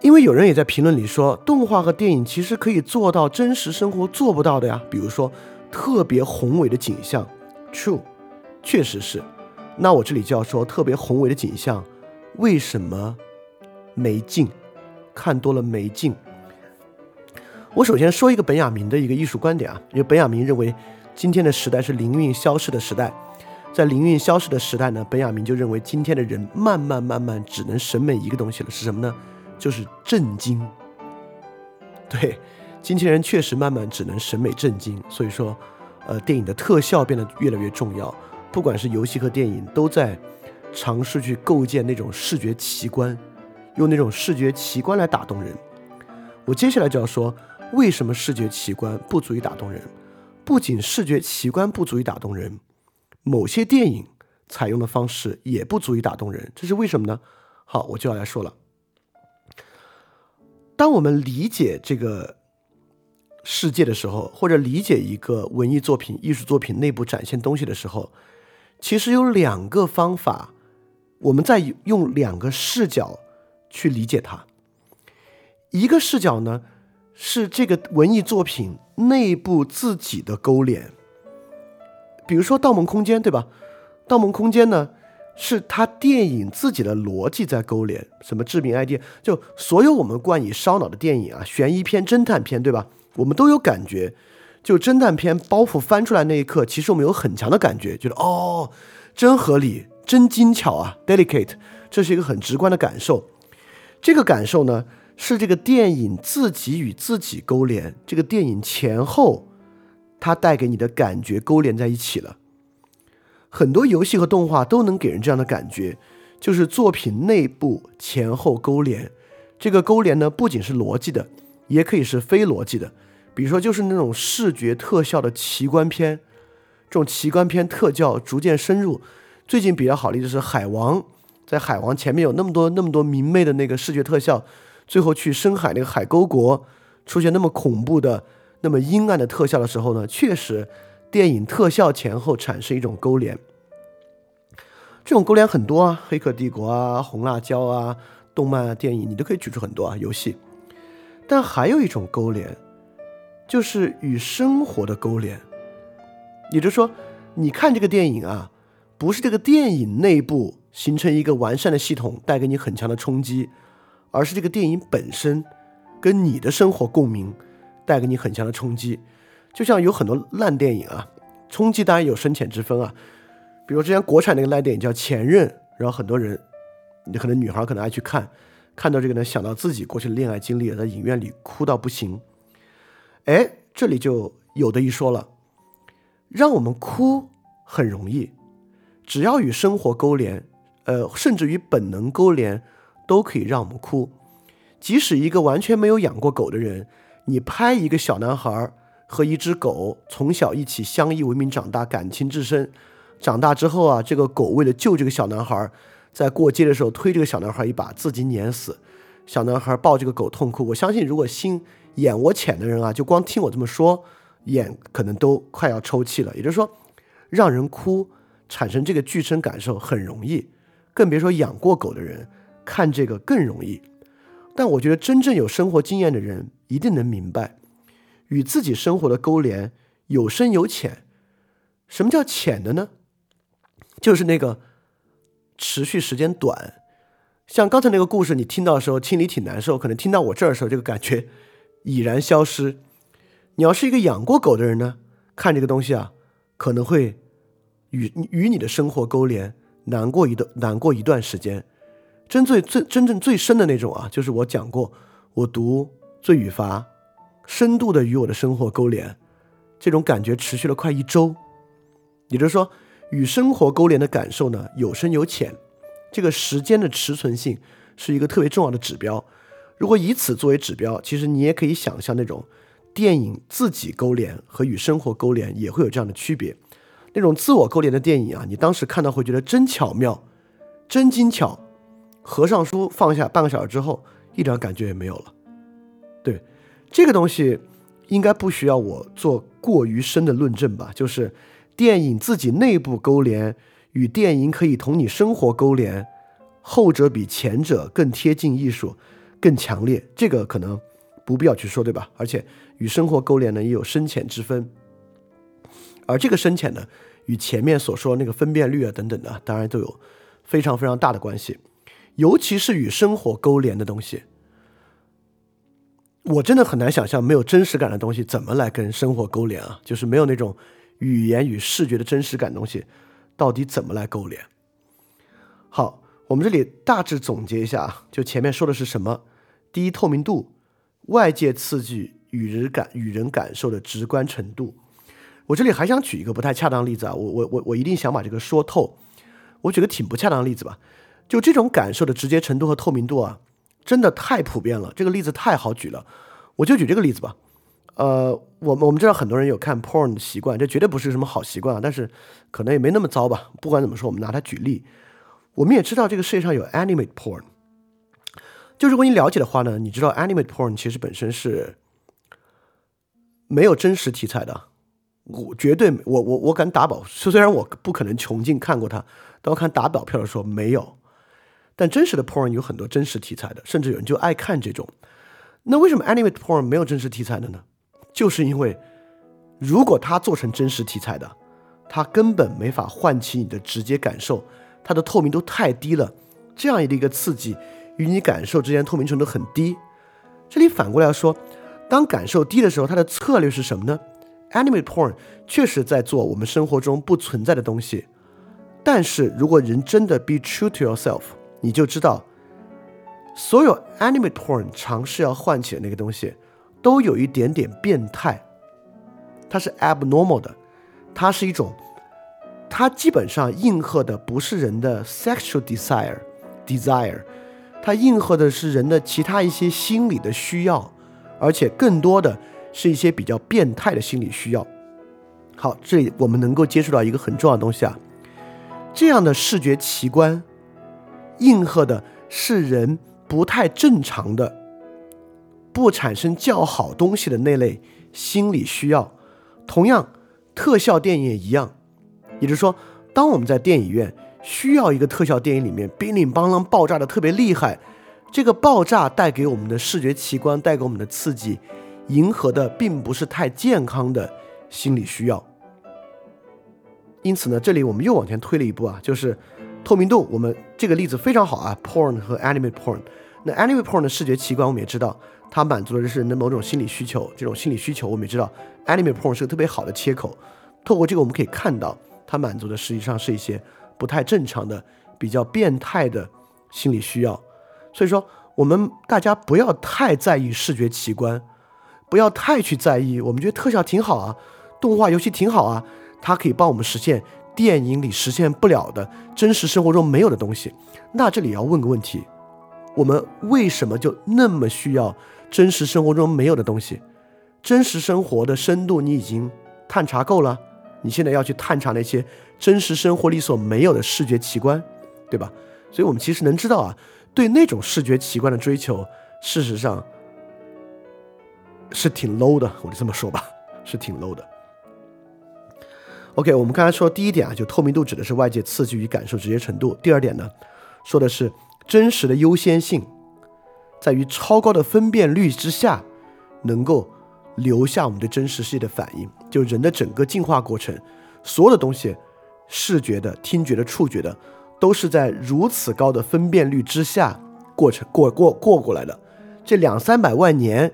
因为有人也在评论里说，动画和电影其实可以做到真实生活做不到的呀，比如说特别宏伟的景象。True，确实是。那我这里就要说，特别宏伟的景象为什么没劲？看多了没劲。我首先说一个本雅明的一个艺术观点啊，因为本雅明认为今天的时代是灵韵消逝的时代，在灵韵消逝的时代呢，本雅明就认为今天的人慢慢慢慢只能审美一个东西了，是什么呢？就是震惊，对，今天人确实慢慢只能审美震惊，所以说，呃，电影的特效变得越来越重要，不管是游戏和电影，都在尝试去构建那种视觉奇观，用那种视觉奇观来打动人。我接下来就要说，为什么视觉奇观不足以打动人？不仅视觉奇观不足以打动人，某些电影采用的方式也不足以打动人，这是为什么呢？好，我就要来说了。当我们理解这个世界的时候，或者理解一个文艺作品、艺术作品内部展现东西的时候，其实有两个方法，我们在用两个视角去理解它。一个视角呢，是这个文艺作品内部自己的勾连，比如说《盗梦空间》，对吧？《盗梦空间》呢？是他电影自己的逻辑在勾连，什么致命 ID，就所有我们冠以烧脑的电影啊，悬疑片、侦探片，对吧？我们都有感觉，就侦探片包袱翻出来那一刻，其实我们有很强的感觉，觉得哦，真合理，真精巧啊，delicate，这是一个很直观的感受。这个感受呢，是这个电影自己与自己勾连，这个电影前后，它带给你的感觉勾连在一起了。很多游戏和动画都能给人这样的感觉，就是作品内部前后勾连。这个勾连呢，不仅是逻辑的，也可以是非逻辑的。比如说，就是那种视觉特效的奇观片，这种奇观片特效逐渐深入。最近比较好例就是《海王》，在《海王》前面有那么多那么多明媚的那个视觉特效，最后去深海那个海沟国出现那么恐怖的、那么阴暗的特效的时候呢，确实。电影特效前后产生一种勾连，这种勾连很多啊，《黑客帝国》啊，《红辣椒》啊，动漫啊，电影你都可以举出很多啊，游戏。但还有一种勾连，就是与生活的勾连。也就是说，你看这个电影啊，不是这个电影内部形成一个完善的系统带给你很强的冲击，而是这个电影本身跟你的生活共鸣，带给你很强的冲击。就像有很多烂电影啊，冲击当然有深浅之分啊。比如之前国产那个烂电影叫《前任》，然后很多人，你可能女孩可能爱去看，看到这个呢，想到自己过去的恋爱经历，在影院里哭到不行。哎，这里就有的一说了，让我们哭很容易，只要与生活勾连，呃，甚至与本能勾连，都可以让我们哭。即使一个完全没有养过狗的人，你拍一个小男孩。和一只狗从小一起相依为命长大，感情至深。长大之后啊，这个狗为了救这个小男孩，在过街的时候推这个小男孩一把，自己碾死。小男孩抱这个狗痛哭。我相信，如果心眼窝浅的人啊，就光听我这么说，眼可能都快要抽泣了。也就是说，让人哭，产生这个具身感受很容易，更别说养过狗的人看这个更容易。但我觉得，真正有生活经验的人一定能明白。与自己生活的勾连有深有浅，什么叫浅的呢？就是那个持续时间短，像刚才那个故事，你听到的时候心里挺难受，可能听到我这儿的时候，这个感觉已然消失。你要是一个养过狗的人呢，看这个东西啊，可能会与与你的生活勾连，难过一段难过一段时间。真最最真正最深的那种啊，就是我讲过，我读《罪与罚》。深度的与我的生活勾连，这种感觉持续了快一周。也就是说，与生活勾连的感受呢，有深有浅。这个时间的持存性是一个特别重要的指标。如果以此作为指标，其实你也可以想象那种电影自己勾连和与生活勾连也会有这样的区别。那种自我勾连的电影啊，你当时看到会觉得真巧妙，真精巧。合上书放下半个小时之后，一点感觉也没有了。对。这个东西应该不需要我做过于深的论证吧？就是电影自己内部勾连与电影可以同你生活勾连，后者比前者更贴近艺术，更强烈。这个可能不必要去说，对吧？而且与生活勾连呢也有深浅之分，而这个深浅呢与前面所说那个分辨率啊等等的，当然都有非常非常大的关系，尤其是与生活勾连的东西。我真的很难想象没有真实感的东西怎么来跟生活勾连啊！就是没有那种语言与视觉的真实感东西，到底怎么来勾连？好，我们这里大致总结一下啊，就前面说的是什么？第一，透明度，外界刺激与人感与人感受的直观程度。我这里还想举一个不太恰当的例子啊，我我我我一定想把这个说透。我举个挺不恰当的例子吧，就这种感受的直接程度和透明度啊。真的太普遍了，这个例子太好举了，我就举这个例子吧。呃，我们我们知道很多人有看 porn 的习惯，这绝对不是什么好习惯啊，但是可能也没那么糟吧。不管怎么说，我们拿它举例，我们也知道这个世界上有 animate porn。就如果你了解的话呢，你知道 animate porn 其实本身是没有真实题材的。我绝对，我我我敢打保，虽然我不可能穷尽看过它，但我看打保票的时候没有。但真实的 porn 有很多真实题材的，甚至有人就爱看这种。那为什么 animate porn 没有真实题材的呢？就是因为如果它做成真实题材的，它根本没法唤起你的直接感受，它的透明度太低了。这样的一个刺激。与你感受之间透明程度很低。这里反过来说，当感受低的时候，它的策略是什么呢 animate porn 确实在做我们生活中不存在的东西。但是如果人真的 be true to yourself，你就知道，所有 animate porn 尝试要唤起的那个东西，都有一点点变态。它是 abnormal 的，它是一种，它基本上应和的不是人的 sexual desire，desire。它应和的是人的其他一些心理的需要，而且更多的是一些比较变态的心理需要。好，这里我们能够接触到一个很重要的东西啊，这样的视觉奇观应和的是人不太正常的、不产生较好东西的那类心理需要。同样，特效电影也一样，也就是说，当我们在电影院。需要一个特效电影里面乒铃乓啷爆炸的特别厉害，这个爆炸带给我们的视觉奇观，带给我们的刺激，迎合的并不是太健康的心理需要。因此呢，这里我们又往前推了一步啊，就是透明度。我们这个例子非常好啊，porn 和 animate porn。那 animate porn 的视觉奇观我们也知道，它满足的是人的某种心理需求。这种心理需求我们也知道 animate porn 是个特别好的切口。透过这个我们可以看到，它满足的实际上是一些。不太正常的、比较变态的心理需要，所以说我们大家不要太在意视觉奇观，不要太去在意。我们觉得特效挺好啊，动画游戏挺好啊，它可以帮我们实现电影里实现不了的、真实生活中没有的东西。那这里要问个问题：我们为什么就那么需要真实生活中没有的东西？真实生活的深度你已经探查够了。你现在要去探查那些真实生活里所没有的视觉奇观，对吧？所以，我们其实能知道啊，对那种视觉奇观的追求，事实上是挺 low 的。我就这么说吧，是挺 low 的。OK，我们刚才说第一点啊，就透明度指的是外界刺激与感受直接程度。第二点呢，说的是真实的优先性，在于超高的分辨率之下，能够。留下我们对真实世界的反应，就人的整个进化过程，所有的东西，视觉的、听觉的、触觉的，都是在如此高的分辨率之下过程过过过过来的。这两三百万年，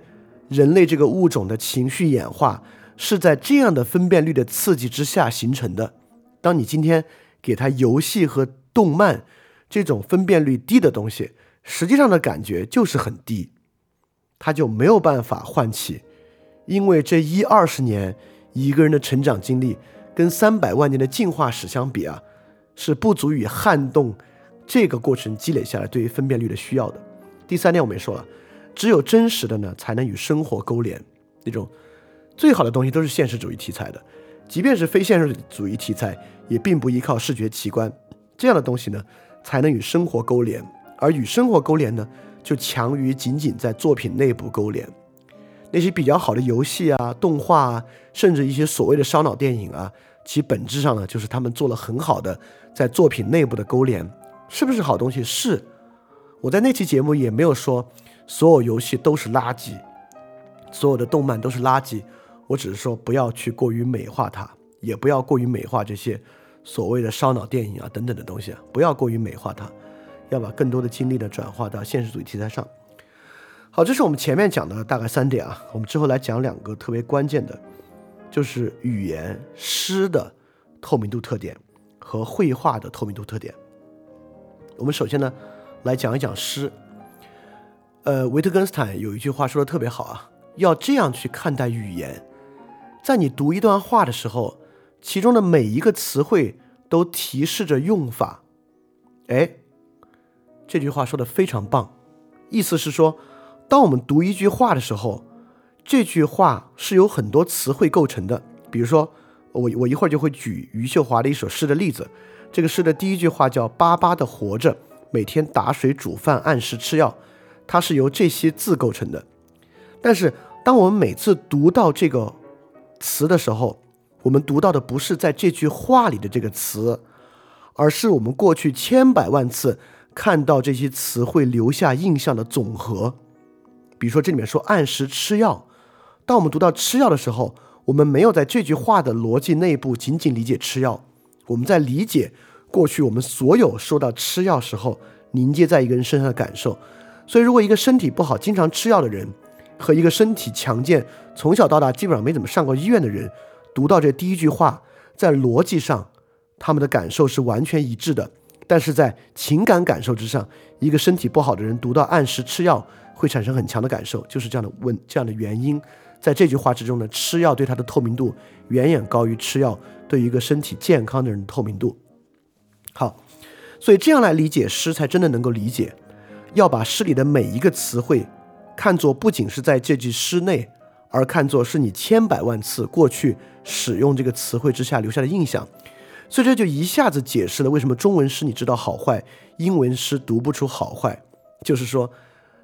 人类这个物种的情绪演化是在这样的分辨率的刺激之下形成的。当你今天给他游戏和动漫这种分辨率低的东西，实际上的感觉就是很低，他就没有办法唤起。因为这一二十年一个人的成长经历，跟三百万年的进化史相比啊，是不足以撼动这个过程积累下来对于分辨率的需要的。第三点我们也说了，只有真实的呢，才能与生活勾连。那种最好的东西都是现实主义题材的，即便是非现实主义题材，也并不依靠视觉奇观。这样的东西呢，才能与生活勾连，而与生活勾连呢，就强于仅仅在作品内部勾连。那些比较好的游戏啊、动画啊，甚至一些所谓的烧脑电影啊，其本质上呢，就是他们做了很好的在作品内部的勾连，是不是好东西？是。我在那期节目也没有说所有游戏都是垃圾，所有的动漫都是垃圾，我只是说不要去过于美化它，也不要过于美化这些所谓的烧脑电影啊等等的东西啊，不要过于美化它，要把更多的精力呢转化到现实主义题材上。好，这是我们前面讲的大概三点啊。我们之后来讲两个特别关键的，就是语言诗的透明度特点和绘画的透明度特点。我们首先呢来讲一讲诗。呃，维特根斯坦有一句话说的特别好啊，要这样去看待语言，在你读一段话的时候，其中的每一个词汇都提示着用法。哎，这句话说的非常棒，意思是说。当我们读一句话的时候，这句话是由很多词汇构成的。比如说，我我一会儿就会举余秀华的一首诗的例子。这个诗的第一句话叫“巴巴的活着，每天打水煮饭，按时吃药”，它是由这些字构成的。但是，当我们每次读到这个词的时候，我们读到的不是在这句话里的这个词，而是我们过去千百万次看到这些词会留下印象的总和。比如说，这里面说按时吃药，当我们读到吃药的时候，我们没有在这句话的逻辑内部仅仅理解吃药，我们在理解过去我们所有说到吃药时候凝结在一个人身上的感受。所以，如果一个身体不好、经常吃药的人，和一个身体强健、从小到大基本上没怎么上过医院的人，读到这第一句话，在逻辑上，他们的感受是完全一致的。但是在情感感受之上，一个身体不好的人读到按时吃药，会产生很强的感受，就是这样的问这样的原因。在这句话之中呢，吃药对它的透明度远远高于吃药对一个身体健康的人的透明度。好，所以这样来理解诗，才真的能够理解，要把诗里的每一个词汇。看作不仅是在这句诗内，而看作是你千百万次过去使用这个词汇之下留下的印象，所以这就一下子解释了为什么中文诗你知道好坏，英文诗读不出好坏。就是说，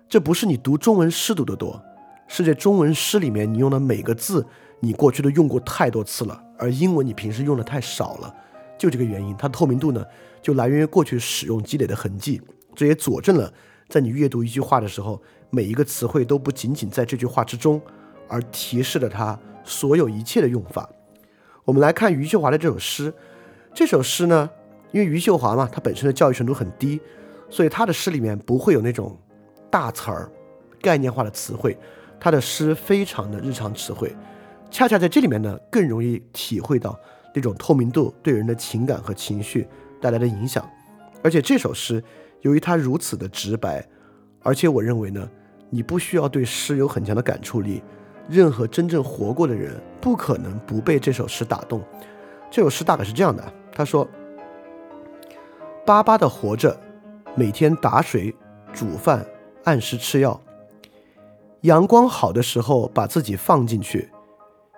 这不是你读中文诗读得多，是这中文诗里面你用的每个字，你过去都用过太多次了，而英文你平时用的太少了，就这个原因，它的透明度呢，就来源于过去使用积累的痕迹。这也佐证了，在你阅读一句话的时候。每一个词汇都不仅仅在这句话之中，而提示了它所有一切的用法。我们来看余秀华的这首诗，这首诗呢，因为余秀华嘛，他本身的教育程度很低，所以他的诗里面不会有那种大词儿、概念化的词汇，他的诗非常的日常词汇，恰恰在这里面呢，更容易体会到那种透明度对人的情感和情绪带来的影响。而且这首诗由于它如此的直白。而且我认为呢，你不需要对诗有很强的感触力，任何真正活过的人不可能不被这首诗打动。这首诗大概是这样的：他说，巴巴的活着，每天打水、煮饭、按时吃药。阳光好的时候，把自己放进去，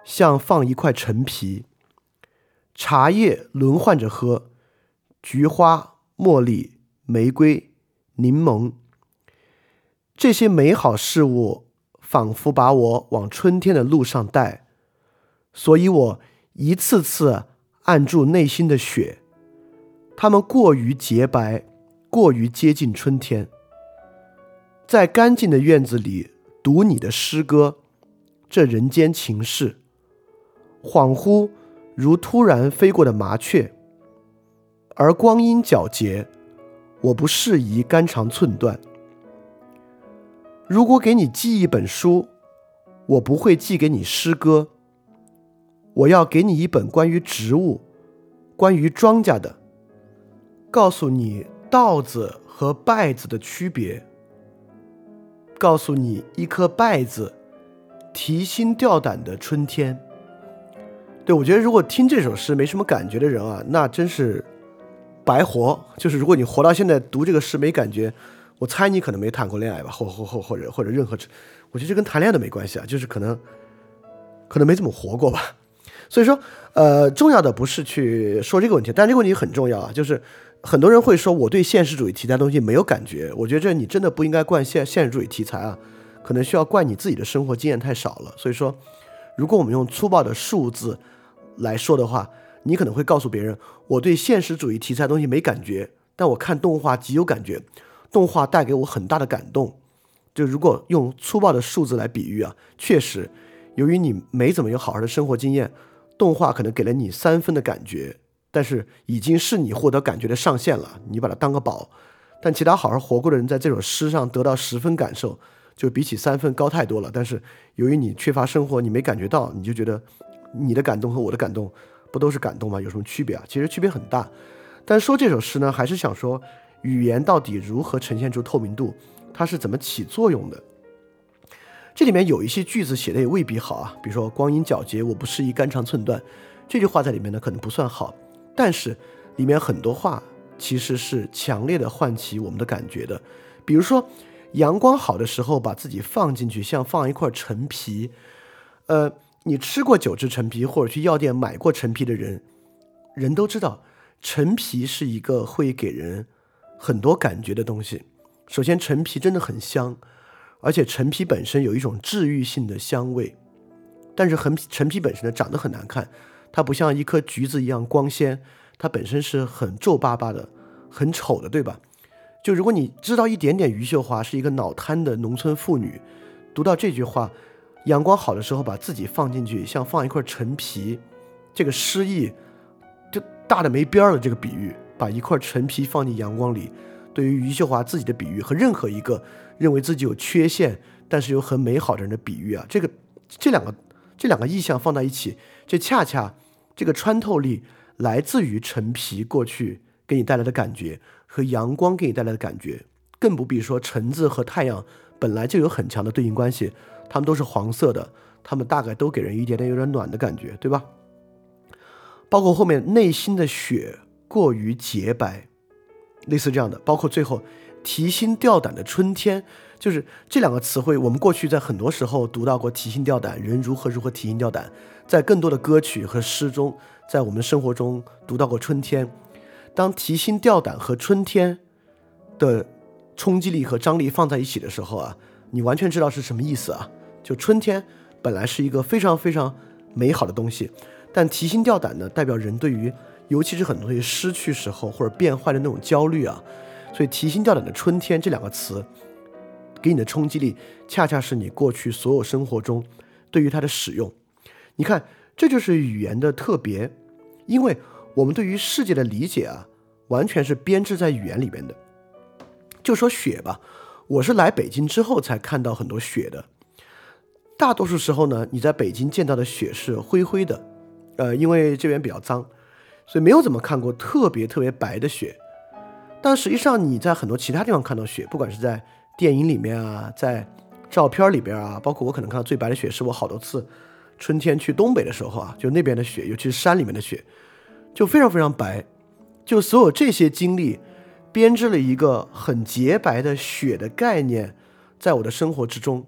像放一块陈皮。茶叶轮换着喝，菊花、茉莉、玫瑰、柠檬。这些美好事物仿佛把我往春天的路上带，所以我一次次按住内心的雪。它们过于洁白，过于接近春天。在干净的院子里读你的诗歌，这人间情事，恍惚如突然飞过的麻雀。而光阴皎洁，我不适宜肝肠寸断。如果给你寄一本书，我不会寄给你诗歌。我要给你一本关于植物、关于庄稼的，告诉你稻子和稗子的区别，告诉你一颗稗子提心吊胆的春天。对我觉得，如果听这首诗没什么感觉的人啊，那真是白活。就是如果你活到现在读这个诗没感觉。我猜你可能没谈过恋爱吧，或或或或者或者任何，我觉得这跟谈恋爱都没关系啊，就是可能可能没怎么活过吧。所以说，呃，重要的不是去说这个问题，但这个问题很重要啊，就是很多人会说我对现实主义题材东西没有感觉，我觉得这你真的不应该怪现现实主义题材啊，可能需要怪你自己的生活经验太少了。所以说，如果我们用粗暴的数字来说的话，你可能会告诉别人我对现实主义题材东西没感觉，但我看动画极有感觉。动画带给我很大的感动，就如果用粗暴的数字来比喻啊，确实，由于你没怎么有好好的生活经验，动画可能给了你三分的感觉，但是已经是你获得感觉的上限了，你把它当个宝。但其他好好活过的人在这首诗上得到十分感受，就比起三分高太多了。但是由于你缺乏生活，你没感觉到，你就觉得你的感动和我的感动不都是感动吗？有什么区别啊？其实区别很大。但说这首诗呢，还是想说。语言到底如何呈现出透明度？它是怎么起作用的？这里面有一些句子写的也未必好啊，比如说“光阴皎洁，我不适宜肝肠寸断”这句话在里面呢可能不算好，但是里面很多话其实是强烈的唤起我们的感觉的。比如说阳光好的时候，把自己放进去，像放一块陈皮。呃，你吃过九制陈皮，或者去药店买过陈皮的人，人都知道，陈皮是一个会给人很多感觉的东西。首先，陈皮真的很香，而且陈皮本身有一种治愈性的香味。但是，很陈皮本身呢，长得很难看，它不像一颗橘子一样光鲜，它本身是很皱巴巴的，很丑的，对吧？就如果你知道一点点，余秀华是一个脑瘫的农村妇女，读到这句话，阳光好的时候把自己放进去，像放一块陈皮，这个诗意就大的没边儿了。这个比喻，把一块陈皮放进阳光里，对于余秀华自己的比喻和任何一个认为自己有缺陷但是又很美好的人的比喻啊，这个这两个这两个意象放在一起，这恰恰这个穿透力来自于陈皮过去给你带来的感觉。和阳光给你带来的感觉，更不必说橙子和太阳本来就有很强的对应关系，它们都是黄色的，它们大概都给人一点点有点暖的感觉，对吧？包括后面内心的雪过于洁白，类似这样的，包括最后提心吊胆的春天，就是这两个词汇，我们过去在很多时候读到过提心吊胆，人如何如何提心吊胆，在更多的歌曲和诗中，在我们生活中读到过春天。当提心吊胆和春天的冲击力和张力放在一起的时候啊，你完全知道是什么意思啊？就春天本来是一个非常非常美好的东西，但提心吊胆呢，代表人对于尤其是很多东西失去时候或者变坏的那种焦虑啊。所以提心吊胆的春天这两个词给你的冲击力，恰恰是你过去所有生活中对于它的使用。你看，这就是语言的特别，因为。我们对于世界的理解啊，完全是编织在语言里面的。就说雪吧，我是来北京之后才看到很多雪的。大多数时候呢，你在北京见到的雪是灰灰的，呃，因为这边比较脏，所以没有怎么看过特别特别白的雪。但实际上你在很多其他地方看到雪，不管是在电影里面啊，在照片里边啊，包括我可能看到最白的雪，是我好多次春天去东北的时候啊，就那边的雪，尤其是山里面的雪。就非常非常白，就所有这些经历，编织了一个很洁白的雪的概念，在我的生活之中，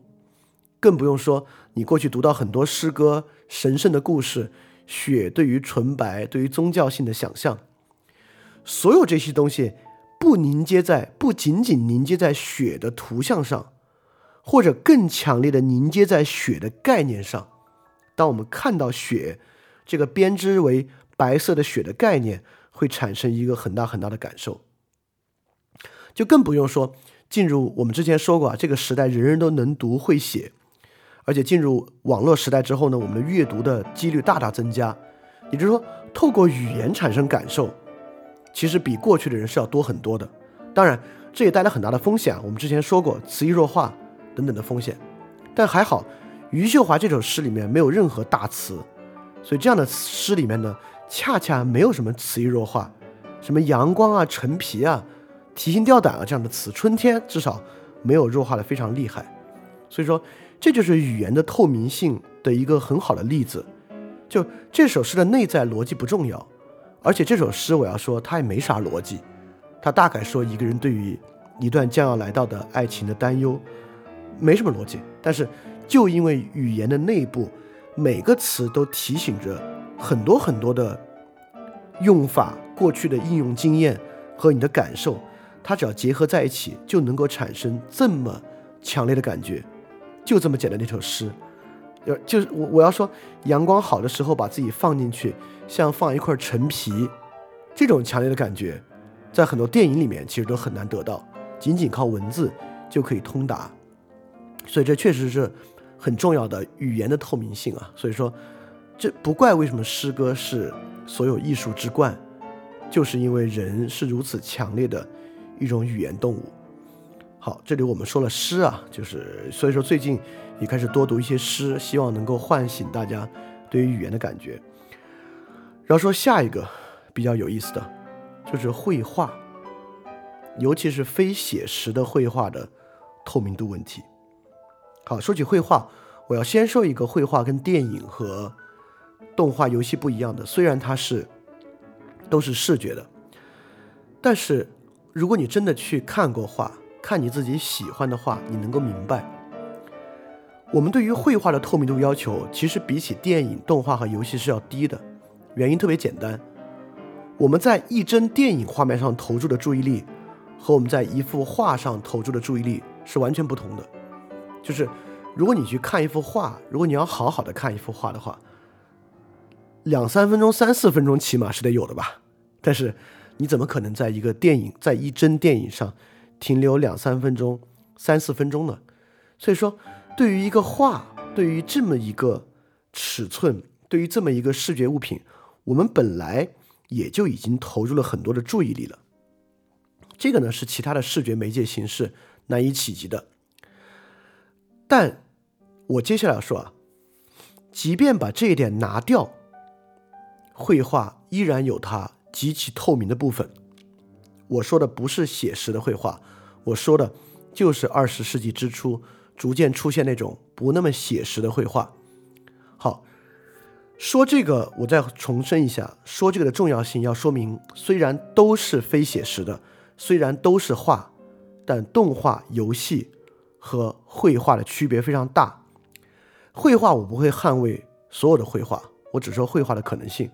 更不用说你过去读到很多诗歌、神圣的故事，雪对于纯白、对于宗教性的想象，所有这些东西不凝结在，不仅仅凝结在雪的图像上，或者更强烈的凝结在雪的概念上。当我们看到雪这个编织为。白色的雪的概念会产生一个很大很大的感受，就更不用说进入我们之前说过啊，这个时代人人都能读会写，而且进入网络时代之后呢，我们的阅读的几率大大增加。也就是说，透过语言产生感受，其实比过去的人是要多很多的。当然，这也带来很大的风险。我们之前说过词意弱化等等的风险，但还好，余秀华这首诗里面没有任何大词，所以这样的诗里面呢。恰恰没有什么词义弱化，什么阳光啊、陈皮啊、提心吊胆啊这样的词，春天至少没有弱化的非常厉害。所以说，这就是语言的透明性的一个很好的例子。就这首诗的内在逻辑不重要，而且这首诗我要说它也没啥逻辑，它大概说一个人对于一段将要来到的爱情的担忧，没什么逻辑。但是就因为语言的内部每个词都提醒着。很多很多的用法，过去的应用经验和你的感受，它只要结合在一起，就能够产生这么强烈的感觉。就这么简单的一首诗，要就是我我要说，阳光好的时候把自己放进去，像放一块陈皮，这种强烈的感觉，在很多电影里面其实都很难得到，仅仅靠文字就可以通达。所以这确实是很重要的语言的透明性啊。所以说。这不怪为什么诗歌是所有艺术之冠，就是因为人是如此强烈的一种语言动物。好，这里我们说了诗啊，就是所以说最近也开始多读一些诗，希望能够唤醒大家对于语言的感觉。然后说下一个比较有意思的，就是绘画，尤其是非写实的绘画的透明度问题。好，说起绘画，我要先说一个绘画跟电影和。动画游戏不一样的，虽然它是都是视觉的，但是如果你真的去看过画，看你自己喜欢的画，你能够明白。我们对于绘画的透明度要求，其实比起电影、动画和游戏是要低的。原因特别简单，我们在一帧电影画面上投注的注意力，和我们在一幅画上投注的注意力是完全不同的。就是，如果你去看一幅画，如果你要好好的看一幅画的话，两三分钟、三四分钟起码是得有的吧。但是，你怎么可能在一个电影、在一帧电影上停留两三分钟、三四分钟呢？所以说。对于一个画，对于这么一个尺寸，对于这么一个视觉物品，我们本来也就已经投入了很多的注意力了。这个呢是其他的视觉媒介形式难以企及的。但我接下来要说啊，即便把这一点拿掉，绘画依然有它极其透明的部分。我说的不是写实的绘画，我说的就是二十世纪之初。逐渐出现那种不那么写实的绘画。好，说这个，我再重申一下，说这个的重要性，要说明，虽然都是非写实的，虽然都是画，但动画、游戏和绘画的区别非常大。绘画我不会捍卫所有的绘画，我只说绘画的可能性。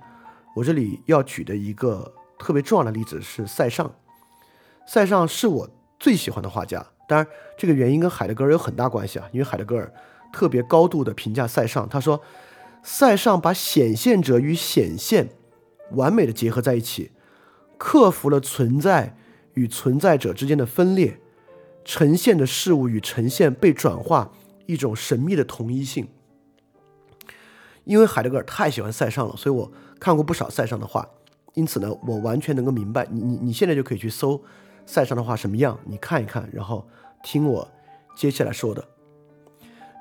我这里要举的一个特别重要的例子是塞尚，塞尚是我最喜欢的画家。当然，这个原因跟海德格尔有很大关系啊，因为海德格尔特别高度的评价塞尚，他说，塞尚把显现者与显现完美的结合在一起，克服了存在与存在者之间的分裂，呈现的事物与呈现被转化一种神秘的同一性。因为海德格尔太喜欢塞尚了，所以我看过不少塞尚的画，因此呢，我完全能够明白，你你你现在就可以去搜。塞尚的画什么样？你看一看，然后听我接下来说的。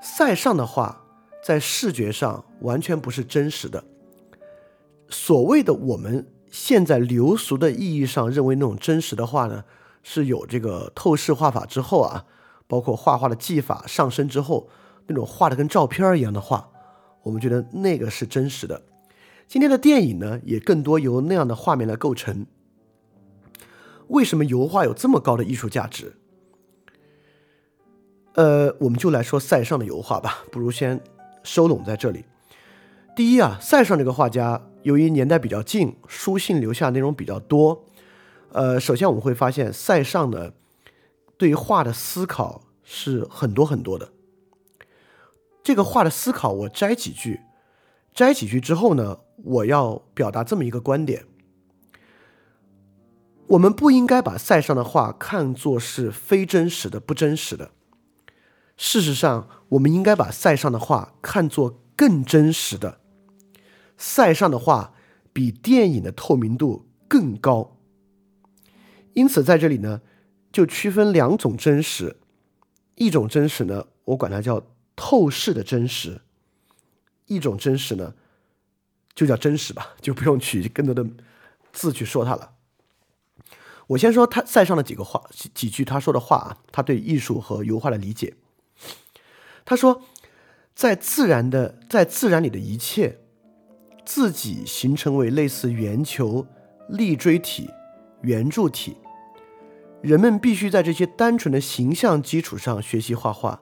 塞尚的画在视觉上完全不是真实的。所谓的我们现在流俗的意义上认为那种真实的画呢，是有这个透视画法之后啊，包括画画的技法上升之后，那种画的跟照片一样的画，我们觉得那个是真实的。今天的电影呢，也更多由那样的画面来构成。为什么油画有这么高的艺术价值？呃，我们就来说塞尚的油画吧，不如先收拢在这里。第一啊，塞尚这个画家，由于年代比较近，书信留下内容比较多。呃，首先我们会发现，塞尚呢对于画的思考是很多很多的。这个画的思考，我摘几句，摘几句之后呢，我要表达这么一个观点。我们不应该把塞尚的话看作是非真实的、不真实的。事实上，我们应该把塞尚的话看作更真实的。塞尚的话比电影的透明度更高。因此，在这里呢，就区分两种真实。一种真实呢，我管它叫透视的真实；一种真实呢，就叫真实吧，就不用取更多的字去说它了。我先说他塞尚的几个话几句他说的话啊，他对艺术和油画的理解。他说，在自然的在自然里的一切，自己形成为类似圆球、立锥体、圆柱体，人们必须在这些单纯的形象基础上学习画画，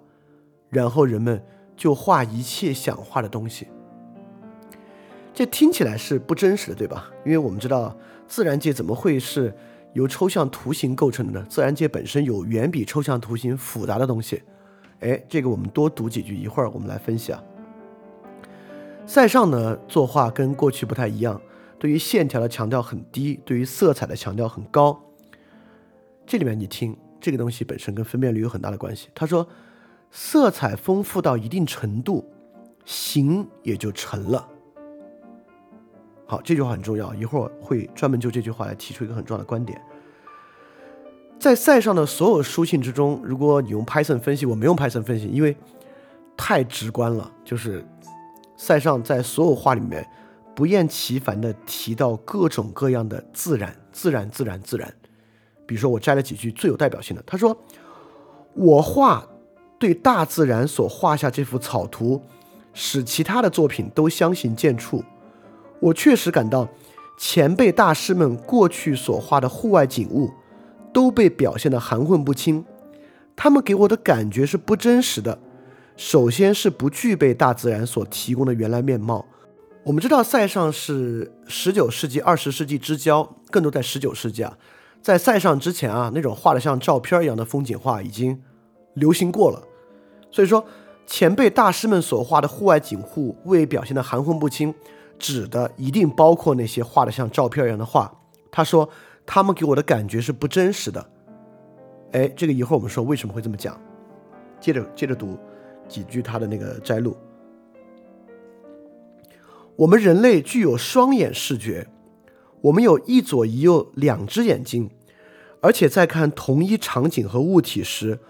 然后人们就画一切想画的东西。这听起来是不真实的，对吧？因为我们知道自然界怎么会是。由抽象图形构成的呢？自然界本身有远比抽象图形复杂的东西。哎，这个我们多读几句，一会儿我们来分析啊。塞尚呢，作画跟过去不太一样，对于线条的强调很低，对于色彩的强调很高。这里面你听，这个东西本身跟分辨率有很大的关系。他说，色彩丰富到一定程度，形也就成了。好，这句话很重要，一会儿会专门就这句话来提出一个很重要的观点。在塞尚的所有书信之中，如果你用 Python 分析，我没用 Python 分析，因为太直观了。就是塞尚在所有画里面不厌其烦地提到各种各样的自然、自然、自然、自然。比如说，我摘了几句最有代表性的，他说：“我画对大自然所画下这幅草图，使其他的作品都相形见绌。”我确实感到，前辈大师们过去所画的户外景物，都被表现得含混不清，他们给我的感觉是不真实的。首先是不具备大自然所提供的原来面貌。我们知道塞上是十九世纪、二十世纪之交，更多在十九世纪啊。在塞上之前啊，那种画的像照片一样的风景画已经流行过了。所以说，前辈大师们所画的户外景物未表现得含混不清，指的一定包括那些画的像照片一样的画。他说，他们给我的感觉是不真实的。哎，这个一会儿我们说为什么会这么讲。接着接着读几句他的那个摘录。我们人类具有双眼视觉。我们有一左一右两只眼睛，而且在看同一场景和物体时，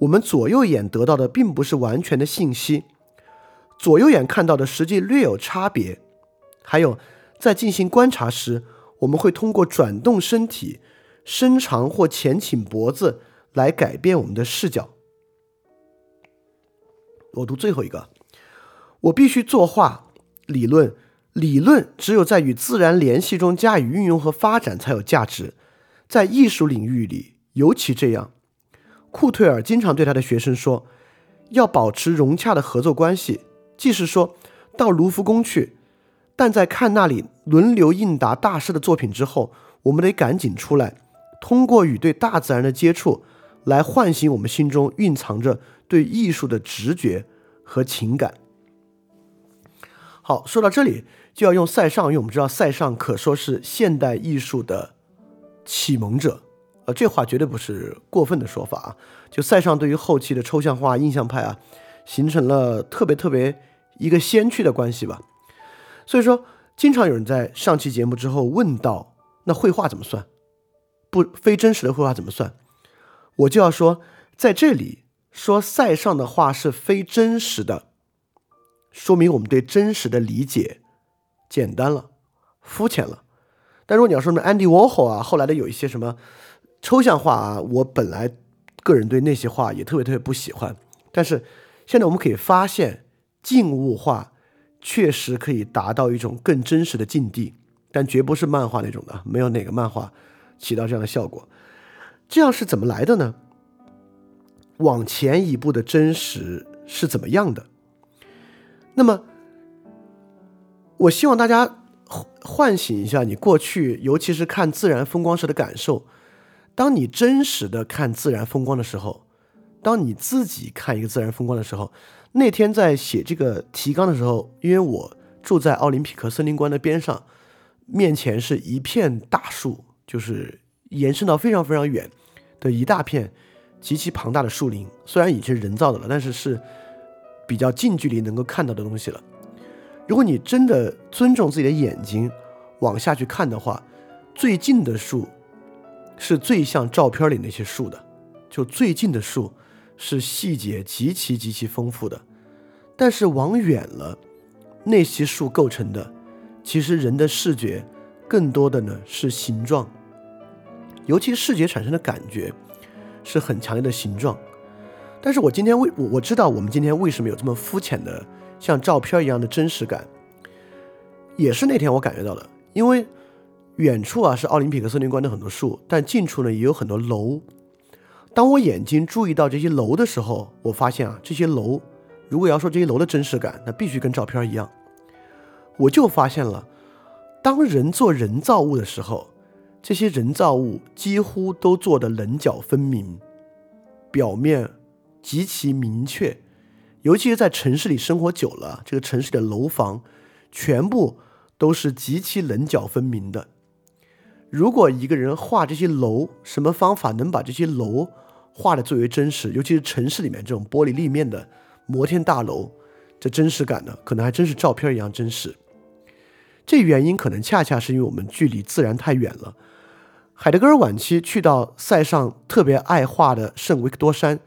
我们左右眼得到的并不是完全的信息，左右眼看到的实际略有差别。还有，在进行观察时，我们会通过转动身体、伸长或前倾脖子来改变我们的视角。我读最后一个，我必须作画理论。理论只有在与自然联系中加以运用和发展才有价值，在艺术领域里尤其这样。库退尔经常对他的学生说：“要保持融洽的合作关系，即是说到卢浮宫去，但在看那里轮流应答大师的作品之后，我们得赶紧出来，通过与对大自然的接触，来唤醒我们心中蕴藏着对艺术的直觉和情感。”好，说到这里。就要用塞尚，因为我们知道塞尚可说是现代艺术的启蒙者，呃，这话绝对不是过分的说法啊。就塞尚对于后期的抽象画、印象派啊，形成了特别特别一个先驱的关系吧。所以说，经常有人在上期节目之后问到，那绘画怎么算？不非真实的绘画怎么算？我就要说，在这里说塞尚的画是非真实的，说明我们对真实的理解。简单了，肤浅了。但如果你要说什么安迪沃霍啊，后来的有一些什么抽象画啊，我本来个人对那些画也特别特别不喜欢。但是现在我们可以发现，静物画确实可以达到一种更真实的境地，但绝不是漫画那种的，没有哪个漫画起到这样的效果。这样是怎么来的呢？往前一步的真实是怎么样的？那么。我希望大家唤醒一下你过去，尤其是看自然风光时的感受。当你真实的看自然风光的时候，当你自己看一个自然风光的时候，那天在写这个提纲的时候，因为我住在奥林匹克森林观的边上，面前是一片大树，就是延伸到非常非常远的一大片极其庞大的树林。虽然已经是人造的了，但是是比较近距离能够看到的东西了。如果你真的尊重自己的眼睛，往下去看的话，最近的树是最像照片里那些树的，就最近的树是细节极其极其丰富的。但是往远了，那些树构成的，其实人的视觉更多的呢是形状，尤其视觉产生的感觉是很强烈的形状。但是我今天为我我知道我们今天为什么有这么肤浅的。像照片一样的真实感，也是那天我感觉到的。因为远处啊是奥林匹克森林观的很多树，但近处呢也有很多楼。当我眼睛注意到这些楼的时候，我发现啊，这些楼，如果要说这些楼的真实感，那必须跟照片一样。我就发现了，当人做人造物的时候，这些人造物几乎都做的棱角分明，表面极其明确。尤其是在城市里生活久了，这个城市的楼房全部都是极其棱角分明的。如果一个人画这些楼，什么方法能把这些楼画的最为真实？尤其是城市里面这种玻璃立面的摩天大楼，这真实感呢，可能还真是照片一样真实。这原因可能恰恰是因为我们距离自然太远了。海德格尔晚期去到塞尚特别爱画的圣维克多山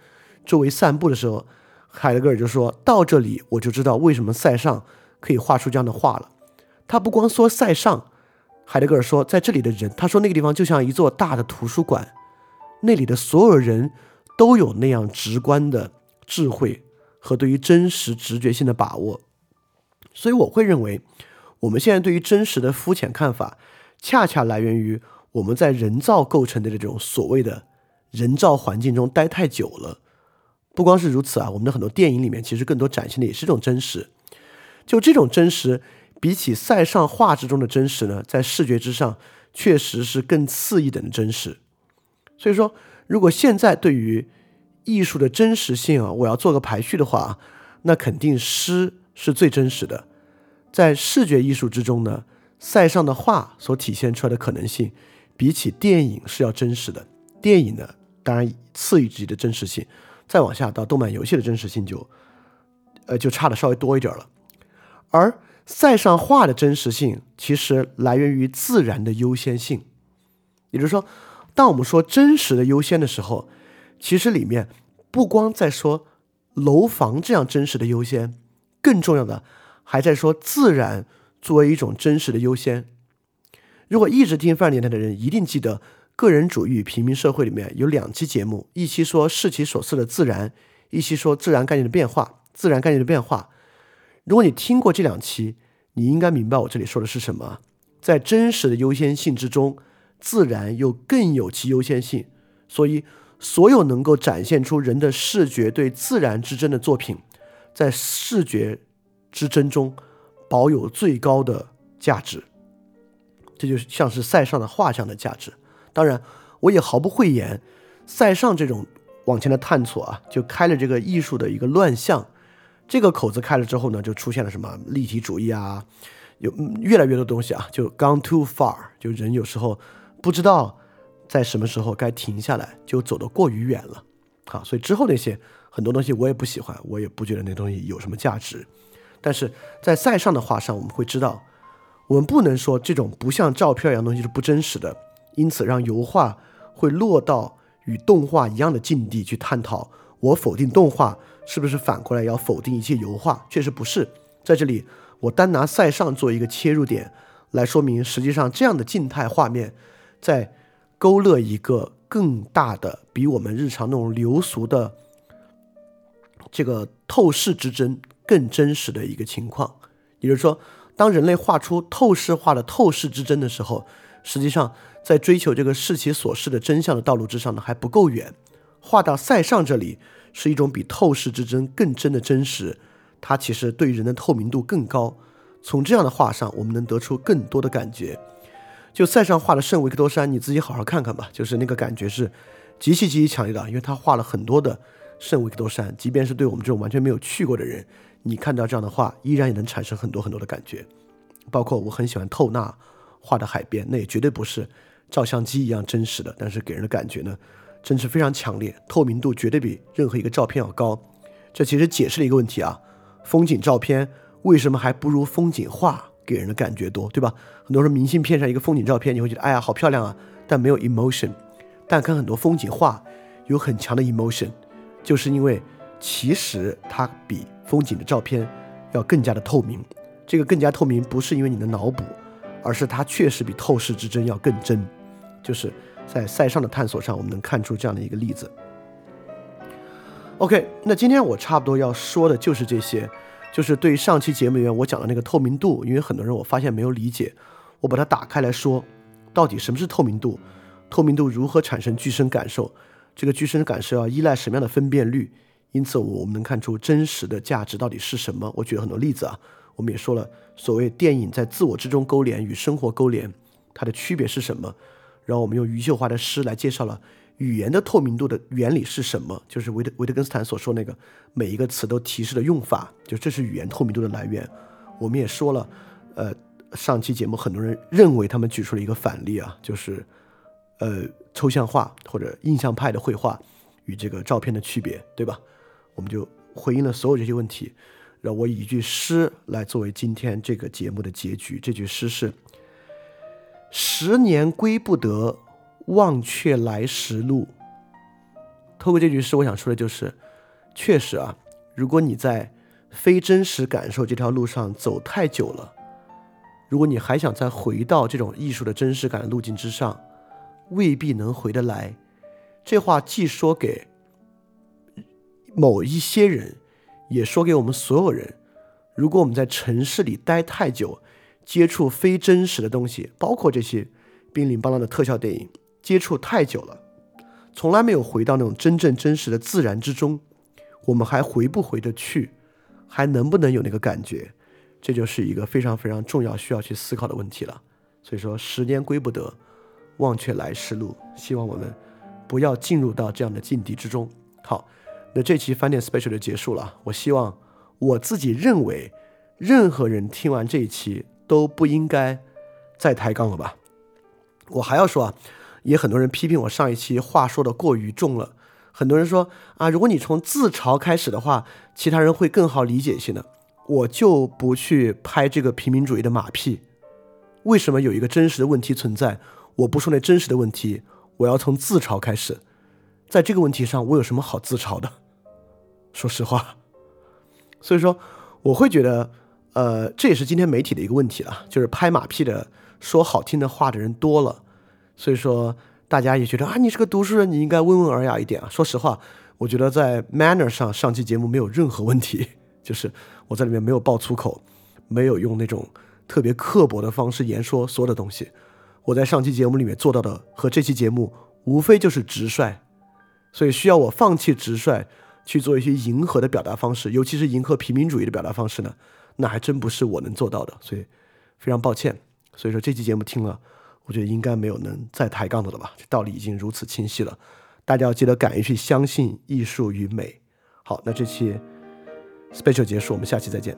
周围散步的时候。海德格尔就说到这里，我就知道为什么塞尚可以画出这样的画了。他不光说塞尚，海德格尔说在这里的人，他说那个地方就像一座大的图书馆，那里的所有人都有那样直观的智慧和对于真实直觉性的把握。所以我会认为，我们现在对于真实的肤浅看法，恰恰来源于我们在人造构成的这种所谓的人造环境中待太久了。不光是如此啊，我们的很多电影里面其实更多展现的也是这种真实。就这种真实，比起塞尚画之中的真实呢，在视觉之上确实是更次一等的真实。所以说，如果现在对于艺术的真实性啊，我要做个排序的话，那肯定诗是最真实的。在视觉艺术之中呢，塞尚的画所体现出来的可能性，比起电影是要真实的。电影呢，当然次于自己的真实性，再往下到动漫游戏的真实性就，呃，就差的稍微多一点了。而塞尚画的真实性，其实来源于自然的优先性，也就是说。当我们说真实的优先的时候，其实里面不光在说楼房这样真实的优先，更重要的还在说自然作为一种真实的优先。如果一直听范年代的人，一定记得个人主义与平民社会里面有两期节目，一期说视其所似的自然，一期说自然概念的变化。自然概念的变化，如果你听过这两期，你应该明白我这里说的是什么。在真实的优先性之中。自然又更有其优先性，所以所有能够展现出人的视觉对自然之争的作品，在视觉之争中保有最高的价值。这就像是塞尚的画像的价值。当然，我也毫不讳言，塞尚这种往前的探索啊，就开了这个艺术的一个乱象。这个口子开了之后呢，就出现了什么立体主义啊，有越来越多东西啊，就 gone too far，就人有时候。不知道在什么时候该停下来，就走得过于远了。好，所以之后那些很多东西我也不喜欢，我也不觉得那东西有什么价值。但是在塞尚的画上，我们会知道，我们不能说这种不像照片一样东西是不真实的，因此让油画会落到与动画一样的境地去探讨。我否定动画，是不是反过来要否定一切油画？确实不是。在这里，我单拿塞尚做一个切入点来说明，实际上这样的静态画面。在勾勒一个更大的、比我们日常那种流俗的这个透视之争更真实的一个情况。也就是说，当人类画出透视化的透视之争的时候，实际上在追求这个视其所视的真相的道路之上呢，还不够远。画到塞尚这里，是一种比透视之争更真的真实。它其实对人的透明度更高。从这样的画上，我们能得出更多的感觉。就塞尚画的圣维克多山，你自己好好看看吧。就是那个感觉是极其极其强烈的，因为他画了很多的圣维克多山，即便是对我们这种完全没有去过的人，你看到这样的画，依然也能产生很多很多的感觉。包括我很喜欢透纳画的海边，那也绝对不是照相机一样真实的，但是给人的感觉呢，真是非常强烈，透明度绝对比任何一个照片要高。这其实解释了一个问题啊，风景照片为什么还不如风景画？给人的感觉多，对吧？很多时候明信片上一个风景照片，你会觉得哎呀好漂亮啊，但没有 emotion。但看很多风景画，有很强的 emotion，就是因为其实它比风景的照片要更加的透明。这个更加透明不是因为你的脑补，而是它确实比透视之争要更真。就是在塞尚的探索上，我们能看出这样的一个例子。OK，那今天我差不多要说的就是这些。就是对于上期节目里面我讲的那个透明度，因为很多人我发现没有理解，我把它打开来说，到底什么是透明度？透明度如何产生具身感受？这个具身感受要依赖什么样的分辨率？因此，我们能看出真实的价值到底是什么？我举了很多例子啊，我们也说了，所谓电影在自我之中勾连与生活勾连，它的区别是什么？然后我们用余秀华的诗来介绍了。语言的透明度的原理是什么？就是维特维特根斯坦所说那个每一个词都提示的用法，就这是语言透明度的来源。我们也说了，呃，上期节目很多人认为他们举出了一个反例啊，就是呃抽象画或者印象派的绘画与这个照片的区别，对吧？我们就回应了所有这些问题，让我以一句诗来作为今天这个节目的结局。这句诗是：十年归不得。忘却来时路。透过这句诗，我想说的就是，确实啊，如果你在非真实感受这条路上走太久了，如果你还想再回到这种艺术的真实感的路径之上，未必能回得来。这话既说给某一些人，也说给我们所有人。如果我们在城市里待太久，接触非真实的东西，包括这些冰凌邦啷的特效电影。接触太久了，从来没有回到那种真正真实的自然之中，我们还回不回得去，还能不能有那个感觉，这就是一个非常非常重要需要去思考的问题了。所以说，十年归不得，忘却来时路。希望我们不要进入到这样的境地之中。好，那这期翻点 special 就结束了。我希望我自己认为，任何人听完这一期都不应该再抬杠了吧。我还要说啊，也很多人批评我上一期话说的过于重了。很多人说啊，如果你从自嘲开始的话，其他人会更好理解一些呢。我就不去拍这个平民主义的马屁。为什么有一个真实的问题存在？我不说那真实的问题，我要从自嘲开始。在这个问题上，我有什么好自嘲的？说实话，所以说我会觉得，呃，这也是今天媒体的一个问题了，就是拍马屁的、说好听的话的人多了，所以说。大家也觉得啊，你是个读书人，你应该温文尔雅一点啊。说实话，我觉得在 manner 上上期节目没有任何问题，就是我在里面没有爆粗口，没有用那种特别刻薄的方式言说所有的东西。我在上期节目里面做到的和这期节目无非就是直率，所以需要我放弃直率去做一些迎合的表达方式，尤其是迎合平民主义的表达方式呢，那还真不是我能做到的。所以非常抱歉。所以说这期节目听了。我觉得应该没有能再抬杠的了吧？这道理已经如此清晰了，大家要记得敢于去相信艺术与美。好，那这期 special 结束，我们下期再见。